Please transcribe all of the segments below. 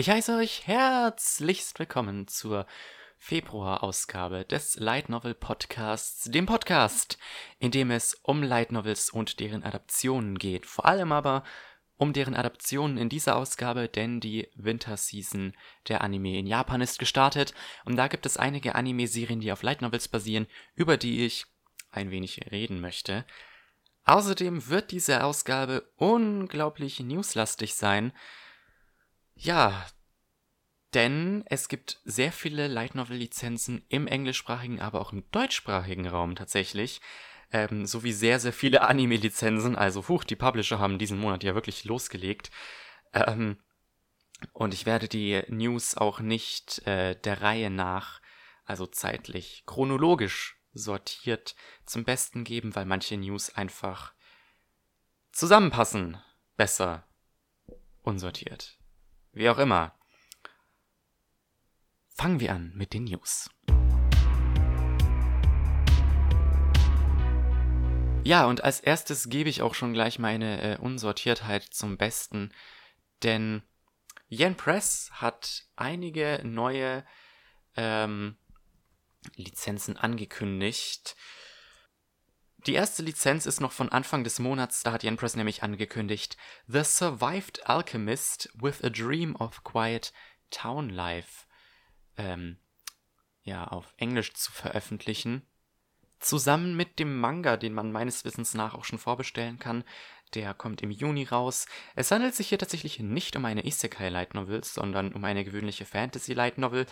Ich heiße euch herzlichst willkommen zur Februarausgabe des Light Novel Podcasts, dem Podcast, in dem es um Light Novels und deren Adaptionen geht. Vor allem aber um deren Adaptionen in dieser Ausgabe, denn die Winterseason der Anime in Japan ist gestartet und da gibt es einige Anime-Serien, die auf Light Novels basieren, über die ich ein wenig reden möchte. Außerdem wird diese Ausgabe unglaublich newslastig sein. Ja, denn es gibt sehr viele Light Novel Lizenzen im englischsprachigen, aber auch im deutschsprachigen Raum tatsächlich. Ähm, sowie sehr, sehr viele Anime-Lizenzen. Also, huch, die Publisher haben diesen Monat ja wirklich losgelegt. Ähm, und ich werde die News auch nicht äh, der Reihe nach, also zeitlich, chronologisch sortiert zum Besten geben, weil manche News einfach zusammenpassen. Besser unsortiert. Wie auch immer. Fangen wir an mit den News. Ja, und als erstes gebe ich auch schon gleich meine äh, Unsortiertheit zum Besten, denn Yen Press hat einige neue ähm, Lizenzen angekündigt. Die erste Lizenz ist noch von Anfang des Monats, da hat Yen Press nämlich angekündigt, The Survived Alchemist with a Dream of Quiet Town Life ähm, ja, auf Englisch zu veröffentlichen. Zusammen mit dem Manga, den man meines Wissens nach auch schon vorbestellen kann. Der kommt im Juni raus. Es handelt sich hier tatsächlich nicht um eine Isekai Light Novel, sondern um eine gewöhnliche Fantasy Light Novel,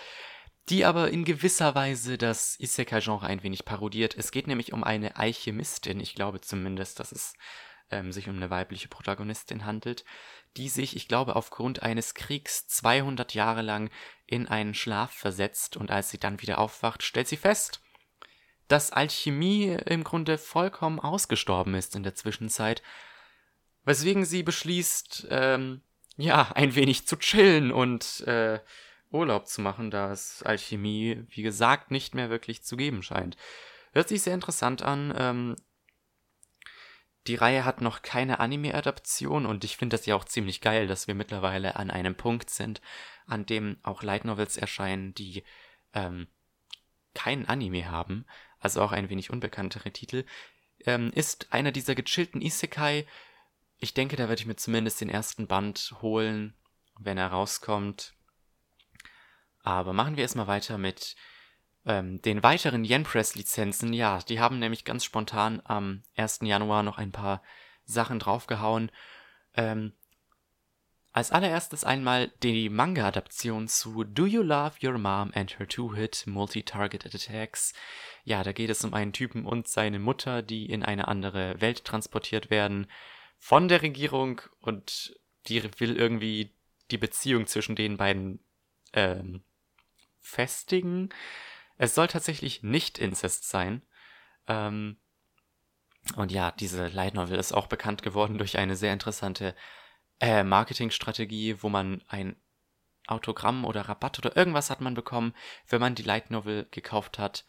die aber in gewisser Weise das Isekai-Genre ein wenig parodiert. Es geht nämlich um eine Alchemistin, ich glaube zumindest, dass es ähm, sich um eine weibliche Protagonistin handelt, die sich, ich glaube, aufgrund eines Kriegs 200 Jahre lang in einen Schlaf versetzt und als sie dann wieder aufwacht, stellt sie fest, dass Alchemie im Grunde vollkommen ausgestorben ist in der Zwischenzeit, weswegen sie beschließt, ähm, ja, ein wenig zu chillen und äh, Urlaub zu machen, da es Alchemie, wie gesagt, nicht mehr wirklich zu geben scheint. Hört sich sehr interessant an. Ähm, die Reihe hat noch keine Anime-Adaption und ich finde das ja auch ziemlich geil, dass wir mittlerweile an einem Punkt sind, an dem auch Light Novels erscheinen, die ähm, keinen Anime haben, also auch ein wenig unbekanntere Titel. Ähm, ist einer dieser gechillten Isekai. Ich denke, da werde ich mir zumindest den ersten Band holen, wenn er rauskommt. Aber machen wir erstmal weiter mit ähm, den weiteren Yen-Press-Lizenzen. Ja, die haben nämlich ganz spontan am 1. Januar noch ein paar Sachen draufgehauen. Ähm, als allererstes einmal die Manga-Adaption zu Do You Love Your Mom and Her Two-Hit Multi-Targeted Attacks. Ja, da geht es um einen Typen und seine Mutter, die in eine andere Welt transportiert werden von der Regierung und die will irgendwie die Beziehung zwischen den beiden ähm, festigen. Es soll tatsächlich nicht Inzest sein. Ähm, und ja, diese Light Novel ist auch bekannt geworden durch eine sehr interessante äh, Marketingstrategie, wo man ein Autogramm oder Rabatt oder irgendwas hat man bekommen, wenn man die Light Novel gekauft hat.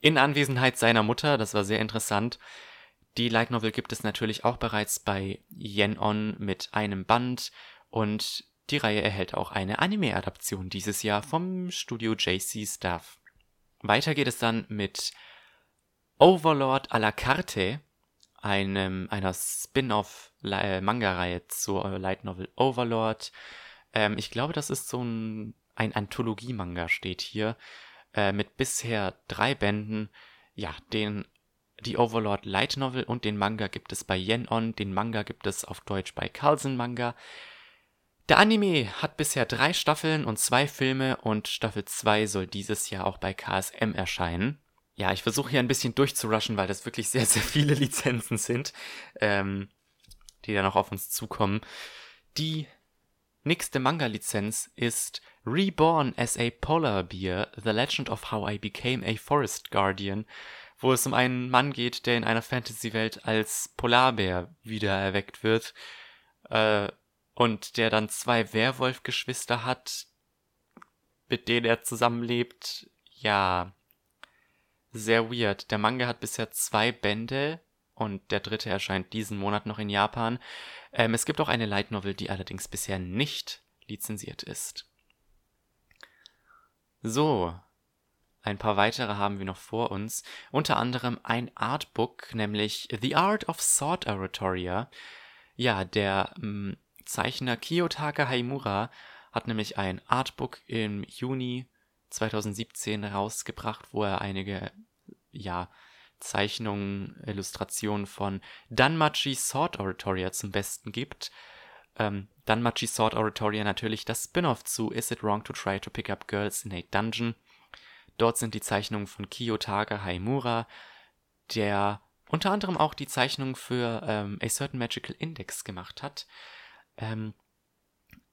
In Anwesenheit seiner Mutter, das war sehr interessant. Die Light Novel gibt es natürlich auch bereits bei Yen On mit einem Band und die Reihe erhält auch eine Anime-Adaption dieses Jahr vom Studio JC Staff. Weiter geht es dann mit Overlord à la carte, einem, einer Spin-off-Manga-Reihe zur Light Novel Overlord. Ähm, ich glaube, das ist so ein, ein Anthologie-Manga, steht hier, äh, mit bisher drei Bänden. Ja, den die Overlord Light Novel und den Manga gibt es bei Yen On, den Manga gibt es auf Deutsch bei Carlsen Manga. Der Anime hat bisher drei Staffeln und zwei Filme und Staffel 2 soll dieses Jahr auch bei KSM erscheinen. Ja, ich versuche hier ein bisschen durchzurushen, weil das wirklich sehr, sehr viele Lizenzen sind, ähm, die da noch auf uns zukommen. Die nächste Manga-Lizenz ist Reborn as a Polar Bear, The Legend of How I Became a Forest Guardian, wo es um einen Mann geht, der in einer Fantasy-Welt als Polarbär wieder erweckt wird. Äh, und der dann zwei Werwolf-Geschwister hat, mit denen er zusammenlebt. Ja, sehr weird. Der Manga hat bisher zwei Bände und der dritte erscheint diesen Monat noch in Japan. Ähm, es gibt auch eine Light Novel, die allerdings bisher nicht lizenziert ist. So, ein paar weitere haben wir noch vor uns, unter anderem ein Artbook, nämlich The Art of Sword Oratoria. Ja, der ähm, Zeichner Kiyotaka Haimura hat nämlich ein Artbook im Juni 2017 rausgebracht, wo er einige ja, Zeichnungen, Illustrationen von Danmachi Sword Oratoria zum Besten gibt. Ähm, Danmachi Sword Oratoria natürlich das Spin-off zu Is It Wrong to Try to Pick Up Girls in a Dungeon. Dort sind die Zeichnungen von Kiyotaka Haimura, der unter anderem auch die Zeichnung für ähm, A Certain Magical Index gemacht hat. Ähm,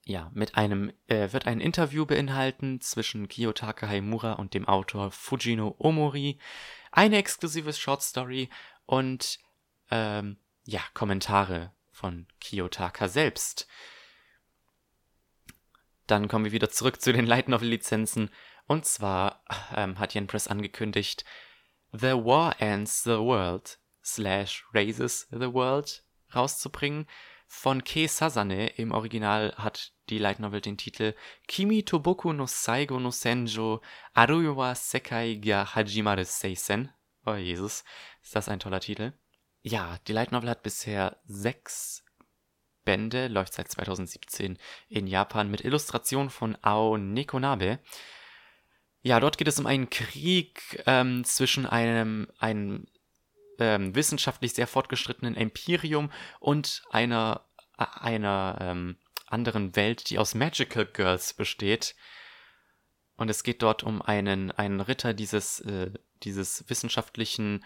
ja, mit einem äh, wird ein Interview beinhalten zwischen Kiyotaka Haimura und dem Autor Fujino Omori, eine exklusive Short Story und ähm, ja, Kommentare von Kiyotaka selbst. Dann kommen wir wieder zurück zu den Light Novel Lizenzen. Und zwar ähm, hat Yen Press angekündigt, The War Ends the World slash Raises the World rauszubringen. Von Kei Sasane. Im Original hat die Light Novel den Titel Kimi Toboku no Saigo no Senjo Aruwa Sekai ga Hajimaru Seisen. Oh Jesus, ist das ein toller Titel. Ja, die Light Novel hat bisher sechs Bände, läuft seit 2017 in Japan mit Illustrationen von Ao Nekonabe. Ja, dort geht es um einen Krieg ähm, zwischen einem, einem ähm, wissenschaftlich sehr fortgeschrittenen Imperium und einer, äh, einer ähm, anderen Welt, die aus Magical Girls besteht. Und es geht dort um einen, einen Ritter dieses, äh, dieses wissenschaftlichen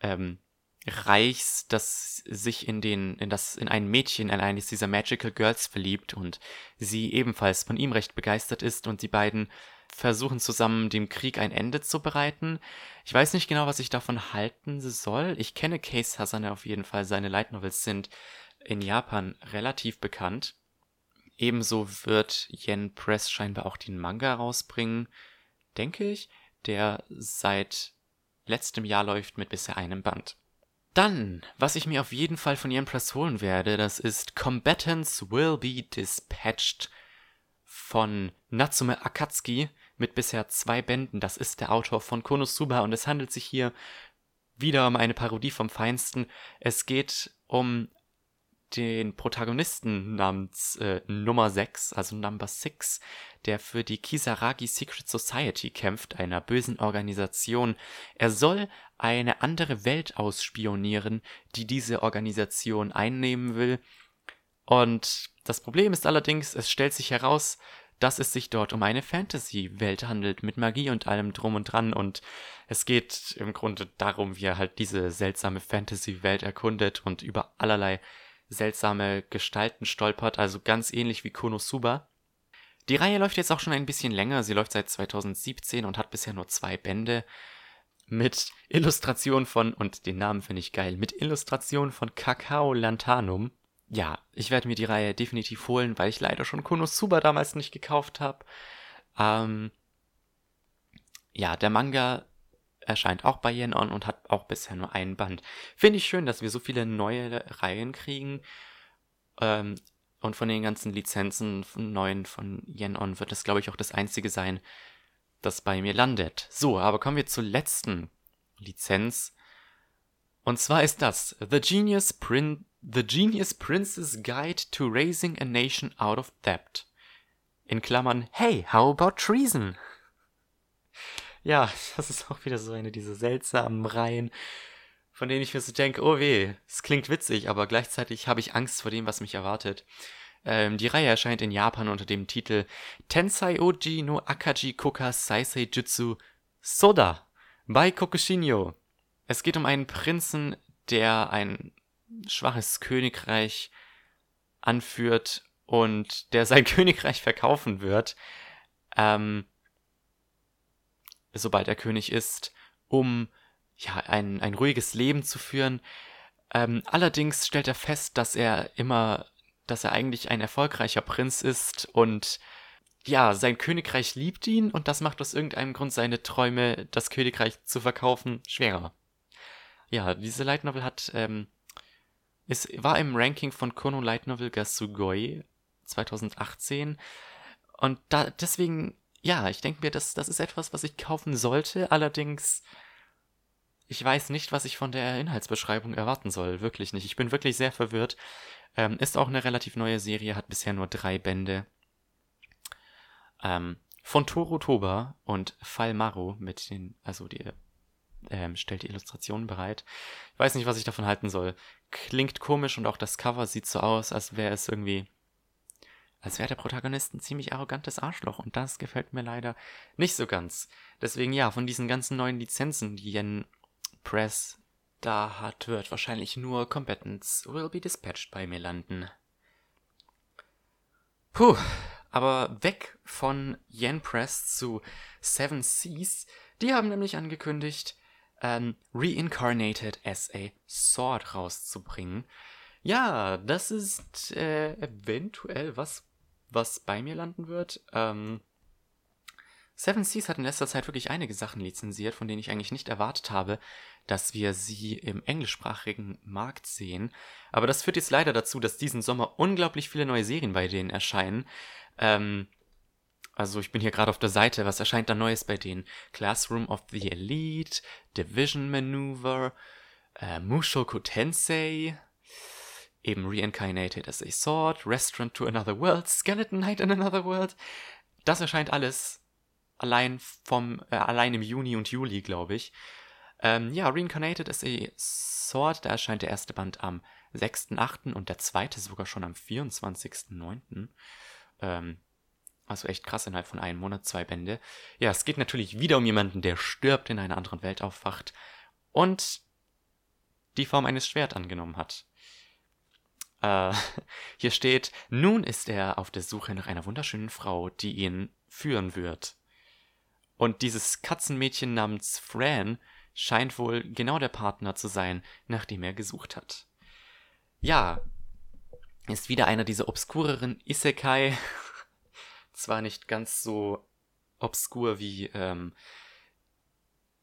ähm, Reichs, das sich in den, in das, in ein Mädchen, in eines dieser Magical Girls verliebt und sie ebenfalls von ihm recht begeistert ist und die beiden versuchen zusammen dem Krieg ein Ende zu bereiten. Ich weiß nicht genau, was ich davon halten soll. Ich kenne Case Hasane auf jeden Fall. Seine Light Novels sind in Japan relativ bekannt. Ebenso wird Yen Press scheinbar auch den Manga rausbringen, denke ich, der seit letztem Jahr läuft mit bisher einem Band. Dann, was ich mir auf jeden Fall von Yen Press holen werde, das ist Combatants Will Be Dispatched von Natsume Akatsuki mit bisher zwei Bänden. Das ist der Autor von Konosuba und es handelt sich hier wieder um eine Parodie vom Feinsten. Es geht um den Protagonisten namens äh, Nummer 6, also Number 6, der für die Kisaragi Secret Society kämpft, einer bösen Organisation. Er soll eine andere Welt ausspionieren, die diese Organisation einnehmen will. Und das Problem ist allerdings, es stellt sich heraus, dass es sich dort um eine Fantasy-Welt handelt, mit Magie und allem drum und dran. Und es geht im Grunde darum, wie er halt diese seltsame Fantasy-Welt erkundet und über allerlei seltsame Gestalten stolpert, also ganz ähnlich wie Konosuba. Die Reihe läuft jetzt auch schon ein bisschen länger, sie läuft seit 2017 und hat bisher nur zwei Bände mit Illustrationen von, und den Namen finde ich geil, mit Illustrationen von Kakao Lantanum ja, ich werde mir die Reihe definitiv holen, weil ich leider schon Konosuba damals nicht gekauft habe. Ähm, ja, der Manga erscheint auch bei Yen On und hat auch bisher nur einen Band. Finde ich schön, dass wir so viele neue Reihen kriegen. Ähm, und von den ganzen Lizenzen von neuen von Yen On wird das, glaube ich, auch das einzige sein, das bei mir landet. So, aber kommen wir zur letzten Lizenz. Und zwar ist das The Genius Print The Genius Prince's Guide to Raising a Nation Out of Debt. In Klammern, hey, how about treason? Ja, das ist auch wieder so eine dieser seltsamen Reihen, von denen ich mir so denke, oh weh, es klingt witzig, aber gleichzeitig habe ich Angst vor dem, was mich erwartet. Ähm, die Reihe erscheint in Japan unter dem Titel Tensai Oji no Akaji Koka Saisei Jutsu Soda bei Kokushinyo. Es geht um einen Prinzen, der ein schwaches Königreich anführt und der sein Königreich verkaufen wird, ähm, sobald er König ist, um ja ein, ein ruhiges Leben zu führen. Ähm, allerdings stellt er fest, dass er immer, dass er eigentlich ein erfolgreicher Prinz ist und ja, sein Königreich liebt ihn und das macht aus irgendeinem Grund seine Träume, das Königreich zu verkaufen, schwerer. Ja, diese Light Novel hat ähm, es war im Ranking von Kono Light Novel Gasugoi 2018. Und da, deswegen, ja, ich denke mir, das, das ist etwas, was ich kaufen sollte. Allerdings, ich weiß nicht, was ich von der Inhaltsbeschreibung erwarten soll. Wirklich nicht. Ich bin wirklich sehr verwirrt. Ähm, ist auch eine relativ neue Serie, hat bisher nur drei Bände. Ähm, von Toro Toba und Falmaro mit den, also die ähm, stellt die Illustrationen bereit. Ich weiß nicht, was ich davon halten soll. Klingt komisch und auch das Cover sieht so aus, als wäre es irgendwie, als wäre der Protagonist ein ziemlich arrogantes Arschloch und das gefällt mir leider nicht so ganz. Deswegen ja, von diesen ganzen neuen Lizenzen, die Yen Press da hat, wird wahrscheinlich nur Competence will be dispatched bei mir landen. Puh, aber weg von Yen Press zu Seven Seas. Die haben nämlich angekündigt, ähm, Reincarnated as a Sword rauszubringen. Ja, das ist äh, eventuell was, was bei mir landen wird. Ähm, Seven Seas hat in letzter Zeit wirklich einige Sachen lizenziert, von denen ich eigentlich nicht erwartet habe, dass wir sie im englischsprachigen Markt sehen. Aber das führt jetzt leider dazu, dass diesen Sommer unglaublich viele neue Serien bei denen erscheinen. Ähm, also ich bin hier gerade auf der Seite, was erscheint da Neues bei denen? Classroom of the Elite, Division Maneuver, äh, Mushoku Tensei, eben Reincarnated as a Sword, Restaurant to Another World, Skeleton Knight in Another World. Das erscheint alles allein vom äh, allein im Juni und Juli, glaube ich. Ähm, ja, Reincarnated as a Sword, da erscheint der erste Band am 6.8. und der zweite sogar schon am 24.9. Ähm, also echt krass, innerhalb von einem Monat zwei Bände. Ja, es geht natürlich wieder um jemanden, der stirbt, in einer anderen Welt aufwacht und die Form eines Schwert angenommen hat. Äh, hier steht, nun ist er auf der Suche nach einer wunderschönen Frau, die ihn führen wird. Und dieses Katzenmädchen namens Fran scheint wohl genau der Partner zu sein, nach dem er gesucht hat. Ja, ist wieder einer dieser obskureren Isekai zwar nicht ganz so obskur wie ähm,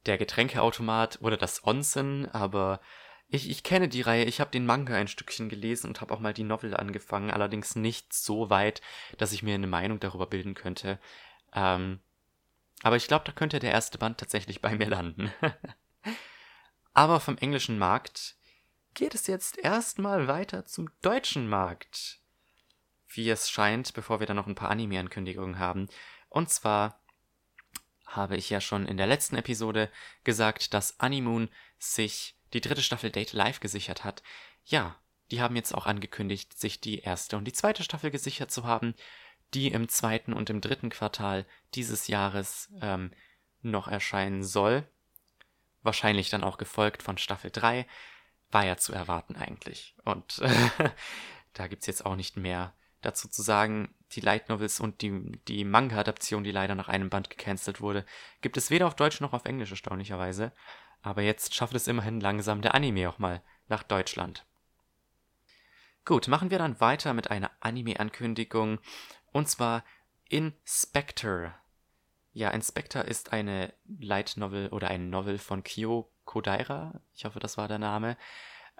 der Getränkeautomat oder das Onsen, aber ich, ich kenne die Reihe, ich habe den Manga ein Stückchen gelesen und habe auch mal die Novel angefangen, allerdings nicht so weit, dass ich mir eine Meinung darüber bilden könnte. Ähm, aber ich glaube, da könnte der erste Band tatsächlich bei mir landen. aber vom englischen Markt geht es jetzt erstmal weiter zum deutschen Markt wie es scheint, bevor wir dann noch ein paar Anime-Ankündigungen haben. Und zwar habe ich ja schon in der letzten Episode gesagt, dass Animoon sich die dritte Staffel Date Live gesichert hat. Ja, die haben jetzt auch angekündigt, sich die erste und die zweite Staffel gesichert zu haben, die im zweiten und im dritten Quartal dieses Jahres ähm, noch erscheinen soll. Wahrscheinlich dann auch gefolgt von Staffel 3. War ja zu erwarten eigentlich. Und äh, da gibt's jetzt auch nicht mehr dazu zu sagen, die Light Novels und die, die Manga-Adaption, die leider nach einem Band gecancelt wurde, gibt es weder auf Deutsch noch auf Englisch erstaunlicherweise. Aber jetzt schafft es immerhin langsam der Anime auch mal nach Deutschland. Gut, machen wir dann weiter mit einer Anime-Ankündigung. Und zwar Inspector. Ja, Inspector ist eine Light Novel oder ein Novel von Kyo Kodaira. Ich hoffe, das war der Name.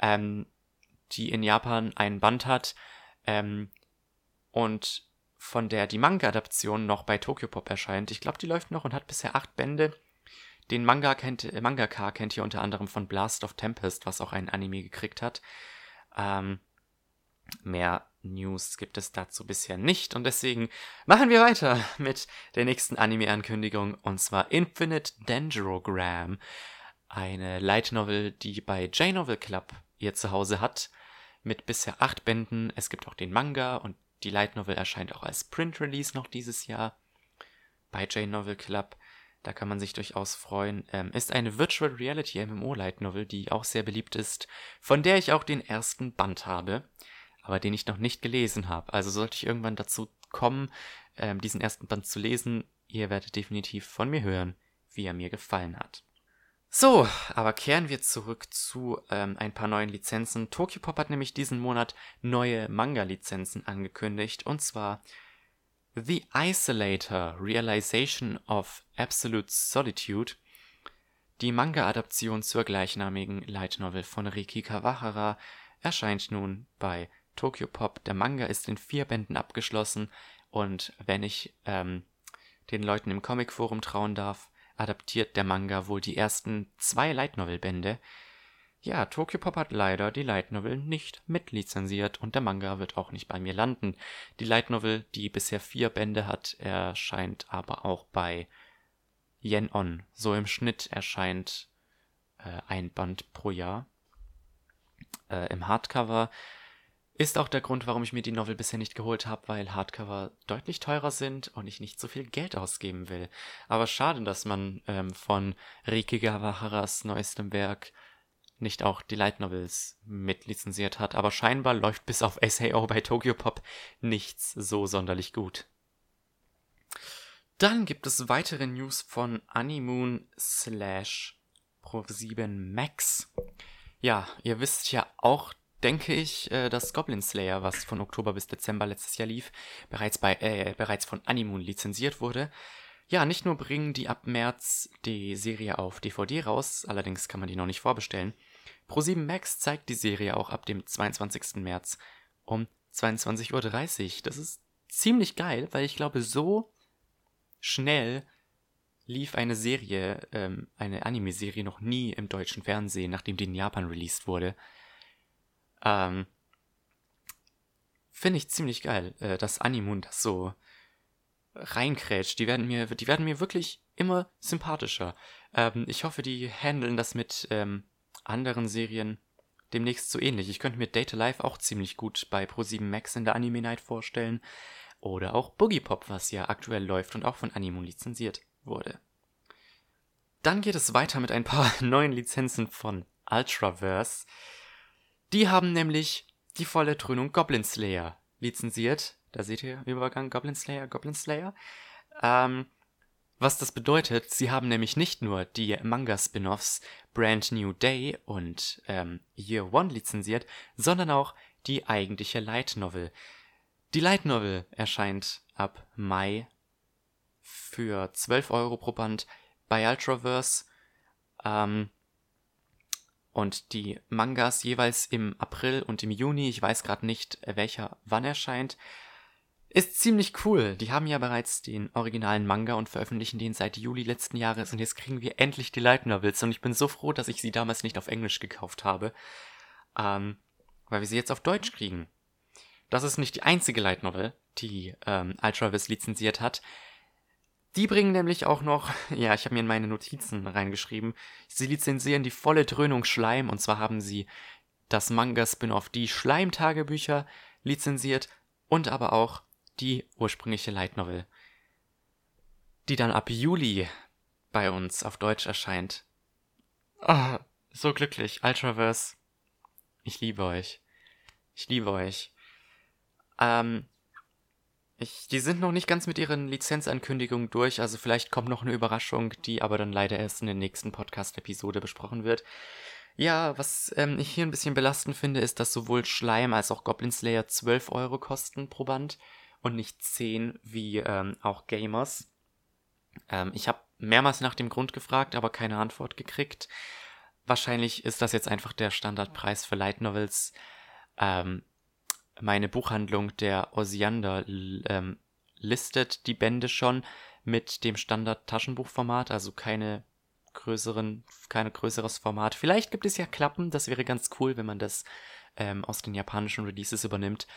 Ähm, die in Japan einen Band hat, ähm, und von der die Manga-Adaption noch bei Tokyopop erscheint. Ich glaube, die läuft noch und hat bisher acht Bände. Den Manga kennt, äh, Mangaka kennt ihr unter anderem von Blast of Tempest, was auch ein Anime gekriegt hat. Ähm, mehr News gibt es dazu bisher nicht und deswegen machen wir weiter mit der nächsten Anime-Ankündigung und zwar Infinite Dangerogram. Eine Light Novel, die bei J-Novel Club ihr Zuhause hat, mit bisher acht Bänden. Es gibt auch den Manga und die Light Novel erscheint auch als Print Release noch dieses Jahr bei J-Novel Club. Da kann man sich durchaus freuen. Ähm, ist eine Virtual Reality MMO Light Novel, die auch sehr beliebt ist, von der ich auch den ersten Band habe, aber den ich noch nicht gelesen habe. Also sollte ich irgendwann dazu kommen, ähm, diesen ersten Band zu lesen, ihr werdet definitiv von mir hören, wie er mir gefallen hat. So, aber kehren wir zurück zu ähm, ein paar neuen Lizenzen. Tokyopop hat nämlich diesen Monat neue Manga-Lizenzen angekündigt, und zwar The Isolator Realization of Absolute Solitude, die Manga-Adaption zur gleichnamigen Light Novel von Riki Kawahara, erscheint nun bei Tokyo Pop. Der Manga ist in vier Bänden abgeschlossen und wenn ich ähm, den Leuten im Comic-Forum trauen darf, adaptiert der Manga wohl die ersten zwei Light Novel-Bände. Ja, Tokyo Pop hat leider die Light Novel nicht mitlizenziert und der Manga wird auch nicht bei mir landen. Die Light Novel, die bisher vier Bände hat, erscheint aber auch bei Yen On. So im Schnitt erscheint äh, ein Band pro Jahr. Äh, Im Hardcover ist auch der Grund, warum ich mir die Novel bisher nicht geholt habe, weil Hardcover deutlich teurer sind und ich nicht so viel Geld ausgeben will. Aber schade, dass man ähm, von Riki Gawaharas neuestem Werk nicht auch die Light Novels mitlizenziert hat. Aber scheinbar läuft bis auf SAO bei Tokyo Pop nichts so sonderlich gut. Dann gibt es weitere News von Animoon slash Pro7 Max. Ja, ihr wisst ja auch, denke ich, äh, dass Goblin Slayer, was von Oktober bis Dezember letztes Jahr lief, bereits, bei, äh, bereits von Animoon lizenziert wurde. Ja, nicht nur bringen die ab März die Serie auf DVD raus, allerdings kann man die noch nicht vorbestellen. Pro7 Max zeigt die Serie auch ab dem 22. März um 22.30 Uhr. Das ist ziemlich geil, weil ich glaube, so schnell lief eine Serie, ähm, eine Anime-Serie noch nie im deutschen Fernsehen, nachdem die in Japan released wurde. Ähm, Finde ich ziemlich geil, äh, dass Animun das so reinkrätscht. Die werden mir, die werden mir wirklich immer sympathischer. Ähm, ich hoffe, die handeln das mit ähm, anderen Serien demnächst so ähnlich. Ich könnte mir Data Life auch ziemlich gut bei Pro7 Max in der Anime Night vorstellen. Oder auch Boogie Pop, was ja aktuell läuft und auch von Animun lizenziert wurde. Dann geht es weiter mit ein paar neuen Lizenzen von Ultraverse. Die haben nämlich die volle Dröhnung Goblin Slayer lizenziert. Da seht ihr Übergang Goblin Slayer, Goblin Slayer. Ähm, was das bedeutet, sie haben nämlich nicht nur die Manga-Spin-Offs Brand New Day und ähm, Year One lizenziert, sondern auch die eigentliche Light Novel. Die Light Novel erscheint ab Mai für 12 Euro pro Band bei Ultraverse. Ähm, und die Mangas jeweils im April und im Juni, ich weiß gerade nicht, welcher wann erscheint, ist ziemlich cool. Die haben ja bereits den originalen Manga und veröffentlichen den seit Juli letzten Jahres und jetzt kriegen wir endlich die Light Novels und ich bin so froh, dass ich sie damals nicht auf Englisch gekauft habe, ähm, weil wir sie jetzt auf Deutsch kriegen. Das ist nicht die einzige Light Novel, die ähm, Ultravis lizenziert hat. Die bringen nämlich auch noch, ja, ich habe mir in meine Notizen reingeschrieben, sie lizenzieren die volle Dröhnung Schleim und zwar haben sie das Manga-Spin-off Die Schleimtagebücher lizenziert und aber auch die ursprüngliche Light Novel, die dann ab Juli bei uns auf Deutsch erscheint. Ah, oh, so glücklich, Ultraverse. Ich liebe euch. Ich liebe euch. Ähm, ich, die sind noch nicht ganz mit ihren Lizenzankündigungen durch, also vielleicht kommt noch eine Überraschung, die aber dann leider erst in der nächsten Podcast-Episode besprochen wird. Ja, was ähm, ich hier ein bisschen belastend finde, ist, dass sowohl Schleim als auch Goblin Slayer 12 Euro kosten pro Band und nicht 10 wie ähm, auch Gamers. Ähm, ich habe mehrmals nach dem Grund gefragt, aber keine Antwort gekriegt. Wahrscheinlich ist das jetzt einfach der Standardpreis für Light Novels. Ähm, meine Buchhandlung der Osiander ähm, listet die Bände schon mit dem Standard-Taschenbuchformat, also keine größeren, keine größeres Format. Vielleicht gibt es ja Klappen, das wäre ganz cool, wenn man das ähm, aus den japanischen Releases übernimmt.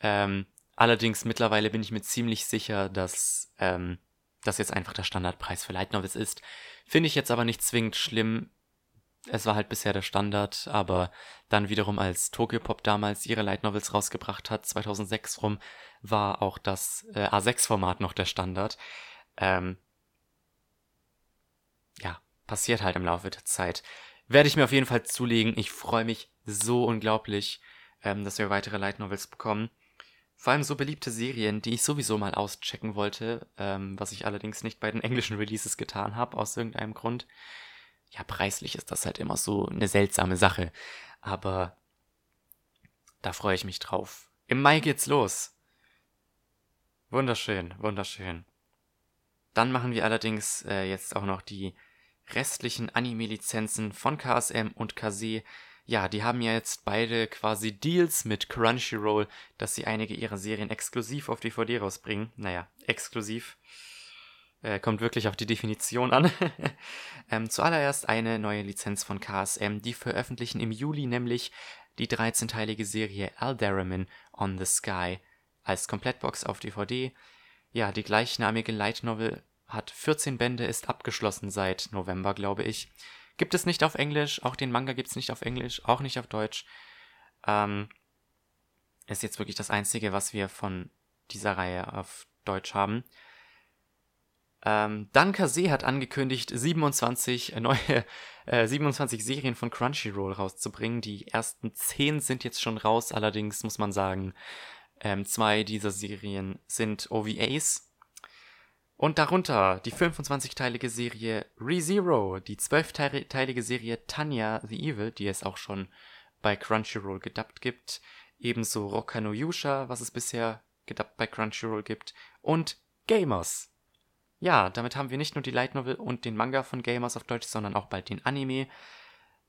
Ähm, allerdings mittlerweile bin ich mir ziemlich sicher, dass ähm, das jetzt einfach der Standardpreis für Light Novels ist. Finde ich jetzt aber nicht zwingend schlimm es war halt bisher der Standard, aber dann wiederum als Tokyo Pop damals ihre Light Novels rausgebracht hat, 2006 rum, war auch das äh, A6-Format noch der Standard. Ähm, ja, passiert halt im Laufe der Zeit. Werde ich mir auf jeden Fall zulegen. Ich freue mich so unglaublich, ähm, dass wir weitere Light Novels bekommen. Vor allem so beliebte Serien, die ich sowieso mal auschecken wollte, ähm, was ich allerdings nicht bei den englischen Releases getan habe, aus irgendeinem Grund ja, preislich ist das halt immer so eine seltsame Sache. Aber da freue ich mich drauf. Im Mai geht's los. Wunderschön, wunderschön. Dann machen wir allerdings äh, jetzt auch noch die restlichen Anime-Lizenzen von KSM und Kase. ja, die haben ja jetzt beide quasi Deals mit Crunchyroll, dass sie einige ihrer Serien exklusiv auf DVD rausbringen. Naja, exklusiv. Äh, kommt wirklich auf die Definition an. ähm, zuallererst eine neue Lizenz von KSM, die veröffentlichen im Juli nämlich die 13-teilige Serie Alderamin on the Sky als Komplettbox auf DVD. Ja, die gleichnamige Light Novel hat 14 Bände, ist abgeschlossen seit November, glaube ich. Gibt es nicht auf Englisch, auch den Manga gibt es nicht auf Englisch, auch nicht auf Deutsch. Ähm, ist jetzt wirklich das Einzige, was wir von dieser Reihe auf Deutsch haben. Ähm, Dan Kase hat angekündigt, 27 äh, neue, äh, 27 Serien von Crunchyroll rauszubringen. Die ersten 10 sind jetzt schon raus, allerdings muss man sagen, ähm, zwei dieser Serien sind OVAs. Und darunter die 25-teilige Serie ReZero, die 12-teilige Serie Tanya the Evil, die es auch schon bei Crunchyroll gedubbt gibt. Ebenso Roka no Yusha, was es bisher gedubbt bei Crunchyroll gibt. Und Gamers, ja, damit haben wir nicht nur die Light Novel und den Manga von Gamers auf Deutsch, sondern auch bald den Anime.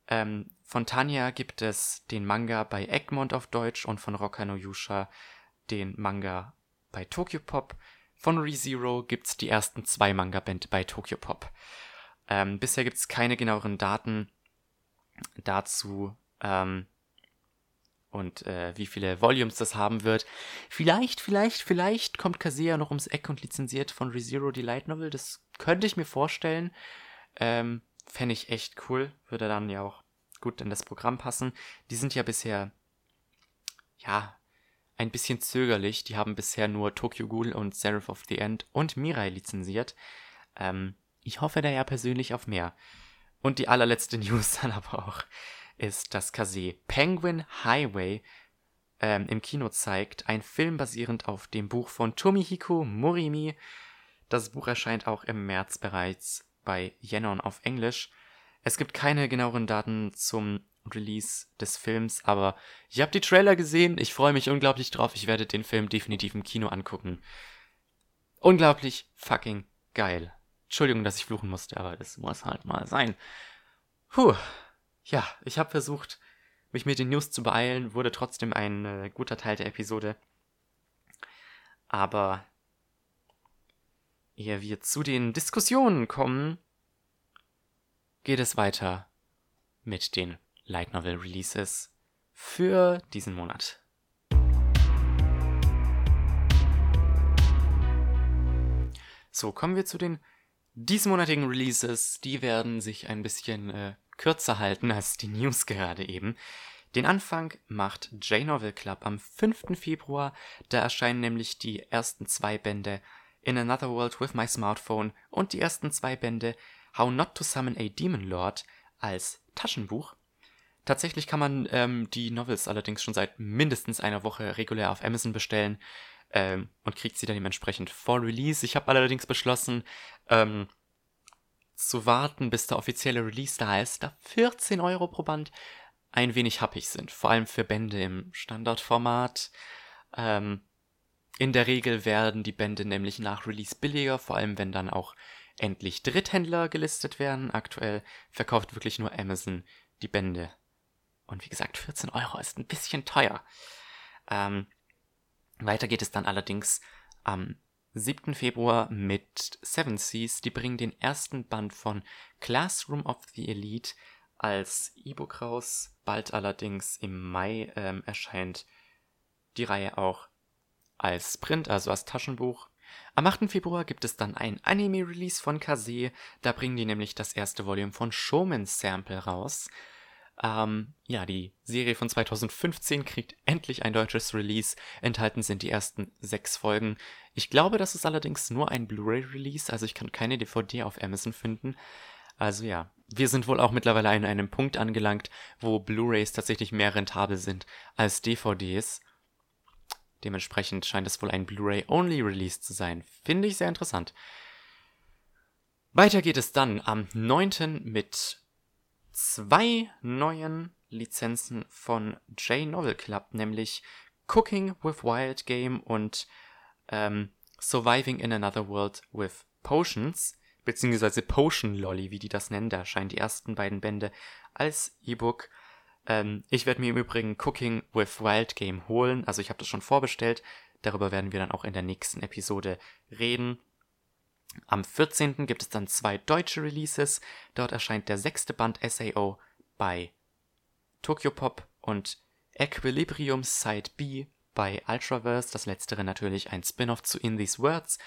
Ähm, von Tanya gibt es den Manga bei Egmont auf Deutsch und von Roka no Yusha den Manga bei Tokyo Pop. Von ReZero gibt es die ersten zwei Manga-Bände bei Tokyo Pop. Ähm, bisher gibt es keine genaueren Daten dazu, ähm, und äh, wie viele Volumes das haben wird. Vielleicht, vielleicht, vielleicht kommt Kaseya noch ums Eck und lizenziert von ReZero die Light Novel. Das könnte ich mir vorstellen. Ähm, Fände ich echt cool. Würde dann ja auch gut in das Programm passen. Die sind ja bisher, ja, ein bisschen zögerlich. Die haben bisher nur Tokyo Ghoul und Seraph of the End und Mirai lizenziert. Ähm, ich hoffe da ja persönlich auf mehr. Und die allerletzte News dann aber auch ist, dass Kase Penguin Highway ähm, im Kino zeigt. Ein Film basierend auf dem Buch von Tomihiko Morimi. Das Buch erscheint auch im März bereits bei Yenon auf Englisch. Es gibt keine genaueren Daten zum Release des Films, aber ich habe die Trailer gesehen. Ich freue mich unglaublich drauf. Ich werde den Film definitiv im Kino angucken. Unglaublich fucking geil. Entschuldigung, dass ich fluchen musste, aber das muss halt mal sein. Puh ja, ich habe versucht, mich mit den News zu beeilen, wurde trotzdem ein äh, guter Teil der Episode. Aber ehe wir zu den Diskussionen kommen, geht es weiter mit den Light Novel Releases für diesen Monat. So, kommen wir zu den diesmonatigen Releases. Die werden sich ein bisschen äh, kürzer halten als die News gerade eben. Den Anfang macht J-Novel Club am 5. Februar. Da erscheinen nämlich die ersten zwei Bände In Another World with My Smartphone und die ersten zwei Bände How Not to Summon a Demon Lord als Taschenbuch. Tatsächlich kann man ähm, die Novels allerdings schon seit mindestens einer Woche regulär auf Amazon bestellen ähm, und kriegt sie dann dementsprechend vor Release. Ich habe allerdings beschlossen, ähm, zu warten, bis der offizielle Release da ist, da 14 Euro pro Band ein wenig happig sind. Vor allem für Bände im Standardformat. Ähm, in der Regel werden die Bände nämlich nach Release billiger, vor allem wenn dann auch endlich Dritthändler gelistet werden. Aktuell verkauft wirklich nur Amazon die Bände. Und wie gesagt, 14 Euro ist ein bisschen teuer. Ähm, weiter geht es dann allerdings am 7. Februar mit Seven Seas. Die bringen den ersten Band von Classroom of the Elite als E-Book raus. Bald allerdings im Mai ähm, erscheint die Reihe auch als Print, also als Taschenbuch. Am 8. Februar gibt es dann ein Anime-Release von Kase. Da bringen die nämlich das erste Volume von Showman Sample raus. Ähm, ja, die Serie von 2015 kriegt endlich ein deutsches Release. Enthalten sind die ersten sechs Folgen. Ich glaube, das ist allerdings nur ein Blu-ray-Release, also ich kann keine DVD auf Amazon finden. Also ja, wir sind wohl auch mittlerweile an einem Punkt angelangt, wo Blu-rays tatsächlich mehr rentabel sind als DVDs. Dementsprechend scheint es wohl ein Blu-ray-Only-Release zu sein. Finde ich sehr interessant. Weiter geht es dann am 9. mit zwei neuen Lizenzen von J-Novel Club, nämlich Cooking with Wild Game und ähm, Surviving in Another World with Potions, beziehungsweise Potion Lolly, wie die das nennen. Da erscheinen die ersten beiden Bände als E-Book. Ähm, ich werde mir im Übrigen Cooking with Wild Game holen. Also ich habe das schon vorbestellt. Darüber werden wir dann auch in der nächsten Episode reden. Am 14. gibt es dann zwei deutsche Releases. Dort erscheint der sechste Band SAO bei Tokyo Pop und Equilibrium Side B bei Ultraverse. Das letztere natürlich ein Spin-off zu In These Words.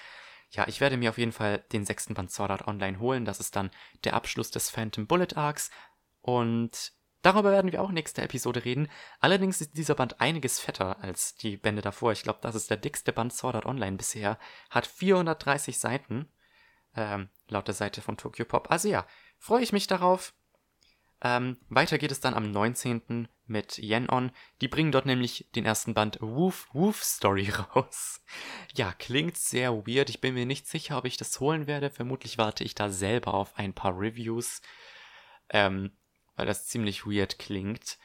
Ja, ich werde mir auf jeden Fall den sechsten Band Sword Art Online holen. Das ist dann der Abschluss des Phantom Bullet Arcs. Und darüber werden wir auch nächste Episode reden. Allerdings ist dieser Band einiges fetter als die Bände davor. Ich glaube, das ist der dickste Band Sword Art Online bisher. Hat 430 Seiten. Ähm, laut der Seite von Tokyo Pop. Also ja, freue ich mich darauf. Ähm, weiter geht es dann am 19. mit Yen-On. Die bringen dort nämlich den ersten Band Woof Woof Story raus. Ja, klingt sehr weird. Ich bin mir nicht sicher, ob ich das holen werde. Vermutlich warte ich da selber auf ein paar Reviews, ähm, weil das ziemlich weird klingt.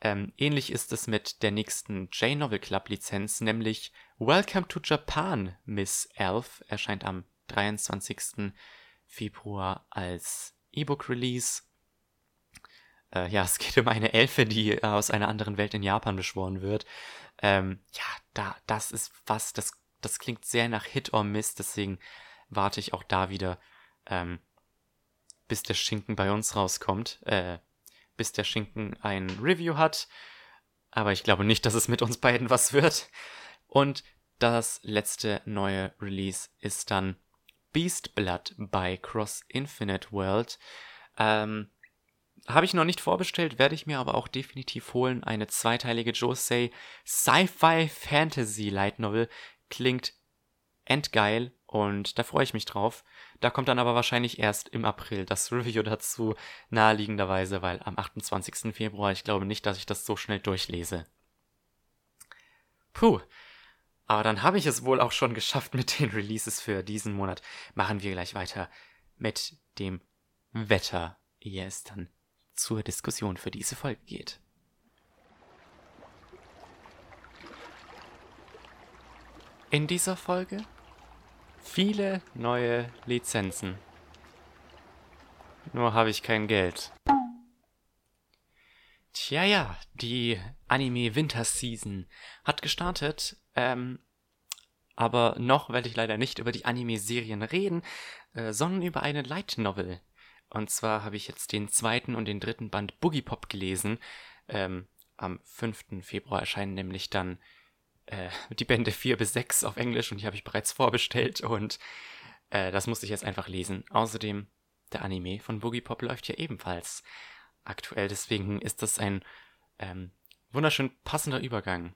Ähm, ähnlich ist es mit der nächsten J-Novel Club Lizenz, nämlich Welcome to Japan, Miss Elf, erscheint am 23. Februar als E-Book-Release. Äh, ja, es geht um eine Elfe, die aus einer anderen Welt in Japan beschworen wird. Ähm, ja, da, das ist was, das, das klingt sehr nach Hit or Miss, deswegen warte ich auch da wieder, ähm, bis der Schinken bei uns rauskommt, äh, bis der Schinken ein Review hat. Aber ich glaube nicht, dass es mit uns beiden was wird. Und das letzte neue Release ist dann Beast Blood bei Cross Infinite World. Ähm, habe ich noch nicht vorbestellt, werde ich mir aber auch definitiv holen. Eine zweiteilige Josei Sci-Fi Fantasy Light Novel. Klingt endgeil und da freue ich mich drauf. Da kommt dann aber wahrscheinlich erst im April das Review dazu, naheliegenderweise, weil am 28. Februar, ich glaube nicht, dass ich das so schnell durchlese. Puh. Aber dann habe ich es wohl auch schon geschafft mit den Releases für diesen Monat. Machen wir gleich weiter mit dem Wetter, ehe es dann zur Diskussion für diese Folge geht. In dieser Folge viele neue Lizenzen. Nur habe ich kein Geld. Tja, ja, die Anime Winter Season hat gestartet, ähm, aber noch werde ich leider nicht über die Anime-Serien reden, äh, sondern über eine Light Novel, und zwar habe ich jetzt den zweiten und den dritten Band Boogie Pop gelesen. Ähm, am 5. Februar erscheinen nämlich dann äh, die Bände 4 bis 6 auf Englisch und die habe ich bereits vorbestellt und äh, das musste ich jetzt einfach lesen. Außerdem, der Anime von Boogie Pop läuft ja ebenfalls aktuell, deswegen ist das ein ähm, wunderschön passender Übergang.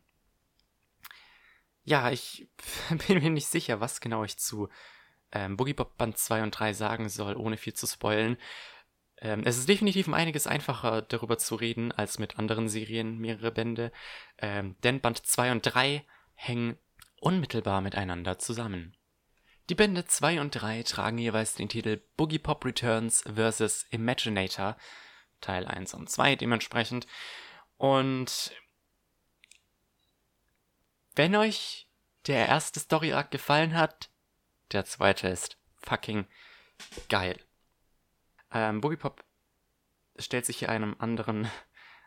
Ja, ich bin mir nicht sicher, was genau ich zu ähm, Boogie Bob Band 2 und 3 sagen soll, ohne viel zu spoilen. Ähm, es ist definitiv um einiges einfacher, darüber zu reden, als mit anderen Serien mehrere Bände. Ähm, denn Band 2 und 3 hängen unmittelbar miteinander zusammen. Die Bände 2 und 3 tragen jeweils den Titel Boogie Pop Returns vs. Imaginator, Teil 1 und 2 dementsprechend. Und wenn euch der erste Story Arc gefallen hat, der zweite ist fucking geil. Ähm, Boogie Pop stellt sich hier einem anderen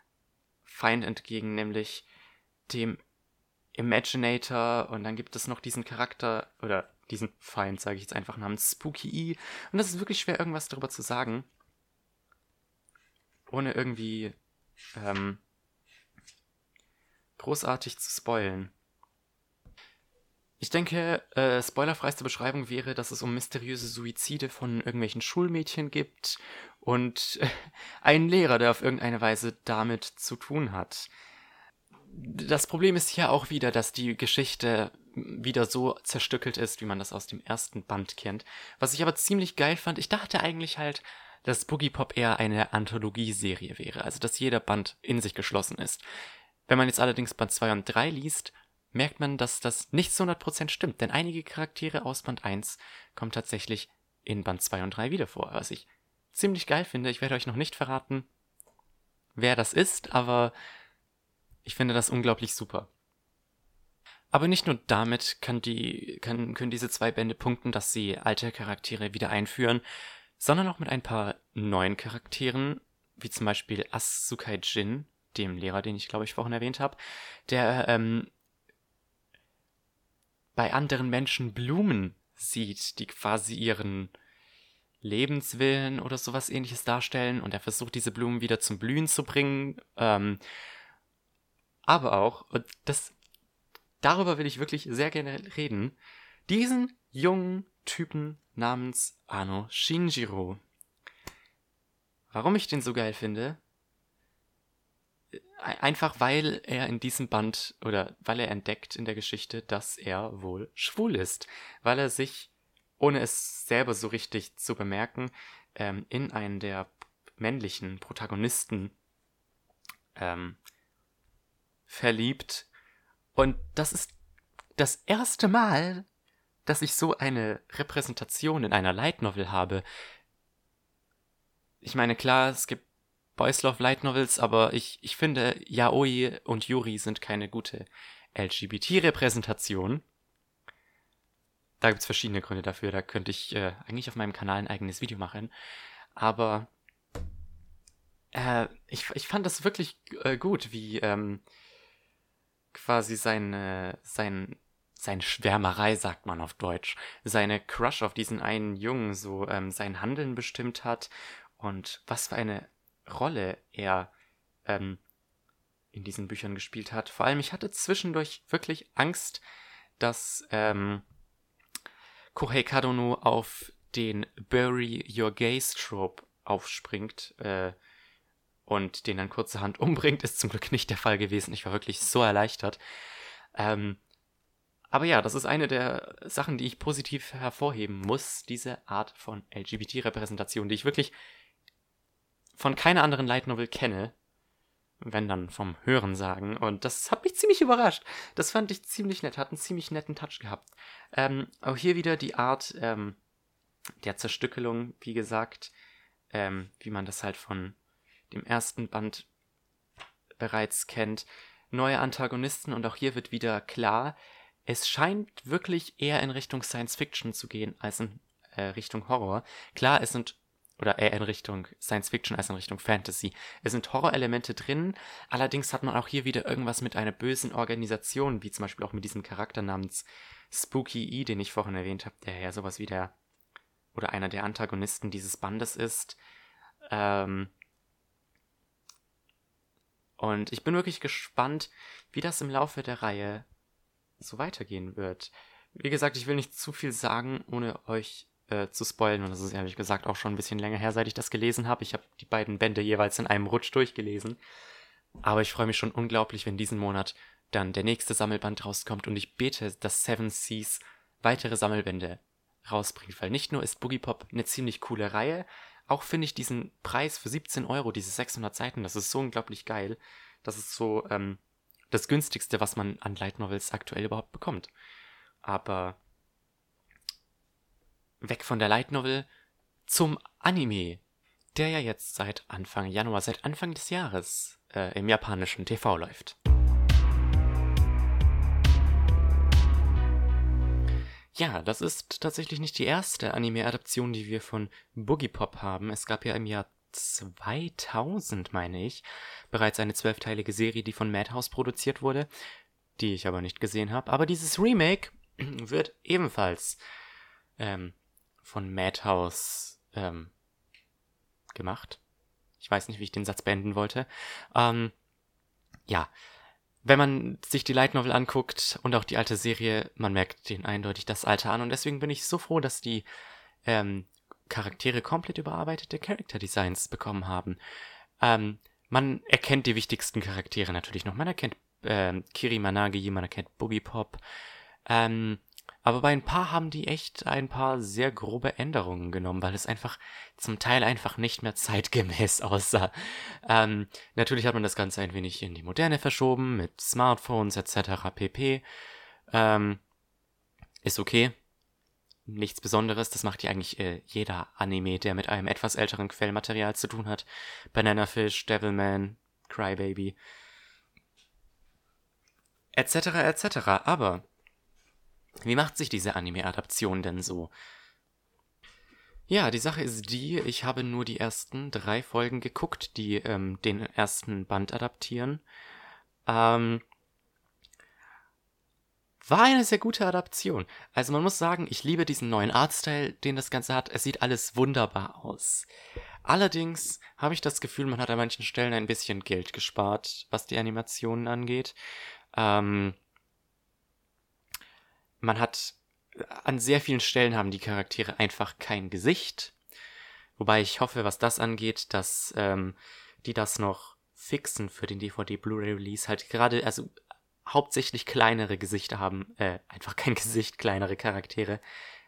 Feind entgegen, nämlich dem Imaginator und dann gibt es noch diesen Charakter oder diesen Feind, sage ich jetzt einfach namens Spooky E. Und das ist wirklich schwer, irgendwas darüber zu sagen, ohne irgendwie ähm, großartig zu spoilen. Ich denke, äh, spoilerfreiste Beschreibung wäre, dass es um mysteriöse Suizide von irgendwelchen Schulmädchen gibt und äh, einen Lehrer, der auf irgendeine Weise damit zu tun hat. Das Problem ist hier auch wieder, dass die Geschichte wieder so zerstückelt ist, wie man das aus dem ersten Band kennt. Was ich aber ziemlich geil fand, ich dachte eigentlich halt, dass Boogie Pop eher eine Anthologieserie wäre, also dass jeder Band in sich geschlossen ist. Wenn man jetzt allerdings Band 2 und 3 liest, merkt man, dass das nicht zu 100% stimmt, denn einige Charaktere aus Band 1 kommen tatsächlich in Band 2 und 3 wieder vor, was ich ziemlich geil finde. Ich werde euch noch nicht verraten, wer das ist, aber ich finde das unglaublich super. Aber nicht nur damit kann die, kann, können diese zwei Bände punkten, dass sie alte Charaktere wieder einführen, sondern auch mit ein paar neuen Charakteren, wie zum Beispiel Asukai Jin, dem Lehrer, den ich glaube ich vorhin erwähnt habe, der ähm, bei anderen Menschen Blumen sieht, die quasi ihren Lebenswillen oder sowas ähnliches darstellen und er versucht diese Blumen wieder zum Blühen zu bringen. Ähm, aber auch, und das, darüber will ich wirklich sehr gerne reden, diesen jungen Typen namens Ano Shinjiro. Warum ich den so geil finde? Einfach weil er in diesem Band oder weil er entdeckt in der Geschichte, dass er wohl schwul ist. Weil er sich, ohne es selber so richtig zu bemerken, ähm, in einen der männlichen Protagonisten ähm, verliebt. Und das ist das erste Mal, dass ich so eine Repräsentation in einer Light Novel habe. Ich meine, klar, es gibt Boys Love Light Novels, aber ich, ich finde, Yaoi und Yuri sind keine gute LGBT-Repräsentation. Da gibt es verschiedene Gründe dafür. Da könnte ich äh, eigentlich auf meinem Kanal ein eigenes Video machen. Aber äh, ich, ich fand das wirklich äh, gut, wie ähm, quasi seine, sein, seine Schwärmerei, sagt man auf Deutsch, seine Crush auf diesen einen Jungen so ähm, sein Handeln bestimmt hat und was für eine Rolle er ähm, in diesen Büchern gespielt hat. Vor allem, ich hatte zwischendurch wirklich Angst, dass ähm, Kohei Kadono auf den Bury Your Gaze Trope aufspringt äh, und den dann kurzerhand umbringt, ist zum Glück nicht der Fall gewesen. Ich war wirklich so erleichtert. Ähm, aber ja, das ist eine der Sachen, die ich positiv hervorheben muss, diese Art von LGBT-Repräsentation, die ich wirklich von keiner anderen Light Novel kenne, wenn dann vom Hören sagen. Und das hat mich ziemlich überrascht. Das fand ich ziemlich nett, hat einen ziemlich netten Touch gehabt. Ähm, auch hier wieder die Art ähm, der Zerstückelung, wie gesagt, ähm, wie man das halt von dem ersten Band bereits kennt. Neue Antagonisten und auch hier wird wieder klar, es scheint wirklich eher in Richtung Science Fiction zu gehen als in äh, Richtung Horror. Klar, es sind oder eher in Richtung Science Fiction als in Richtung Fantasy. Es sind Horrorelemente drin, allerdings hat man auch hier wieder irgendwas mit einer bösen Organisation, wie zum Beispiel auch mit diesem Charakter namens Spooky E, den ich vorhin erwähnt habe, der ja sowas wie der oder einer der Antagonisten dieses Bandes ist. Ähm, und ich bin wirklich gespannt, wie das im Laufe der Reihe so weitergehen wird. Wie gesagt, ich will nicht zu viel sagen, ohne euch äh, zu spoilen. Und das ist ehrlich gesagt auch schon ein bisschen länger her, seit ich das gelesen habe. Ich habe die beiden Bände jeweils in einem Rutsch durchgelesen. Aber ich freue mich schon unglaublich, wenn diesen Monat dann der nächste Sammelband rauskommt. Und ich bete, dass Seven Seas weitere Sammelbände rausbringt. Weil nicht nur ist Boogie Pop eine ziemlich coole Reihe, auch finde ich diesen Preis für 17 Euro, diese 600 Seiten, das ist so unglaublich geil. Das ist so ähm, das günstigste, was man an Light Novels aktuell überhaupt bekommt. Aber weg von der Light Novel zum Anime, der ja jetzt seit Anfang Januar, seit Anfang des Jahres äh, im japanischen TV läuft. Ja, das ist tatsächlich nicht die erste Anime-Adaption, die wir von Boogie Pop haben. Es gab ja im Jahr 2000, meine ich, bereits eine zwölfteilige Serie, die von Madhouse produziert wurde, die ich aber nicht gesehen habe. Aber dieses Remake wird ebenfalls ähm, von Madhouse ähm, gemacht. Ich weiß nicht, wie ich den Satz beenden wollte. Ähm, ja, wenn man sich die Light Novel anguckt und auch die alte Serie, man merkt den eindeutig das Alter an. Und deswegen bin ich so froh, dass die ähm, Charaktere komplett überarbeitete Character Designs bekommen haben. Ähm, man erkennt die wichtigsten Charaktere natürlich noch. Man erkennt ähm, Kiri Managi, man erkennt Boogie Pop. Ähm, aber bei ein paar haben die echt ein paar sehr grobe Änderungen genommen, weil es einfach zum Teil einfach nicht mehr zeitgemäß aussah. Ähm, natürlich hat man das Ganze ein wenig in die Moderne verschoben, mit Smartphones etc. pp. Ähm, ist okay. Nichts Besonderes, das macht ja eigentlich äh, jeder Anime, der mit einem etwas älteren Quellmaterial zu tun hat. Banana Fish, Devilman, Crybaby, etc. etc. Aber wie macht sich diese Anime-Adaption denn so? Ja, die Sache ist die, ich habe nur die ersten drei Folgen geguckt, die ähm, den ersten Band adaptieren. Ähm, war eine sehr gute Adaption. Also man muss sagen, ich liebe diesen neuen Artstyle, den das Ganze hat. Es sieht alles wunderbar aus. Allerdings habe ich das Gefühl, man hat an manchen Stellen ein bisschen Geld gespart, was die Animationen angeht. Ähm, man hat an sehr vielen Stellen haben die Charaktere einfach kein Gesicht. Wobei ich hoffe, was das angeht, dass ähm, die das noch fixen für den DVD-Blu-ray-Release. Halt gerade, also hauptsächlich kleinere Gesichter haben, äh, einfach kein Gesicht, kleinere Charaktere.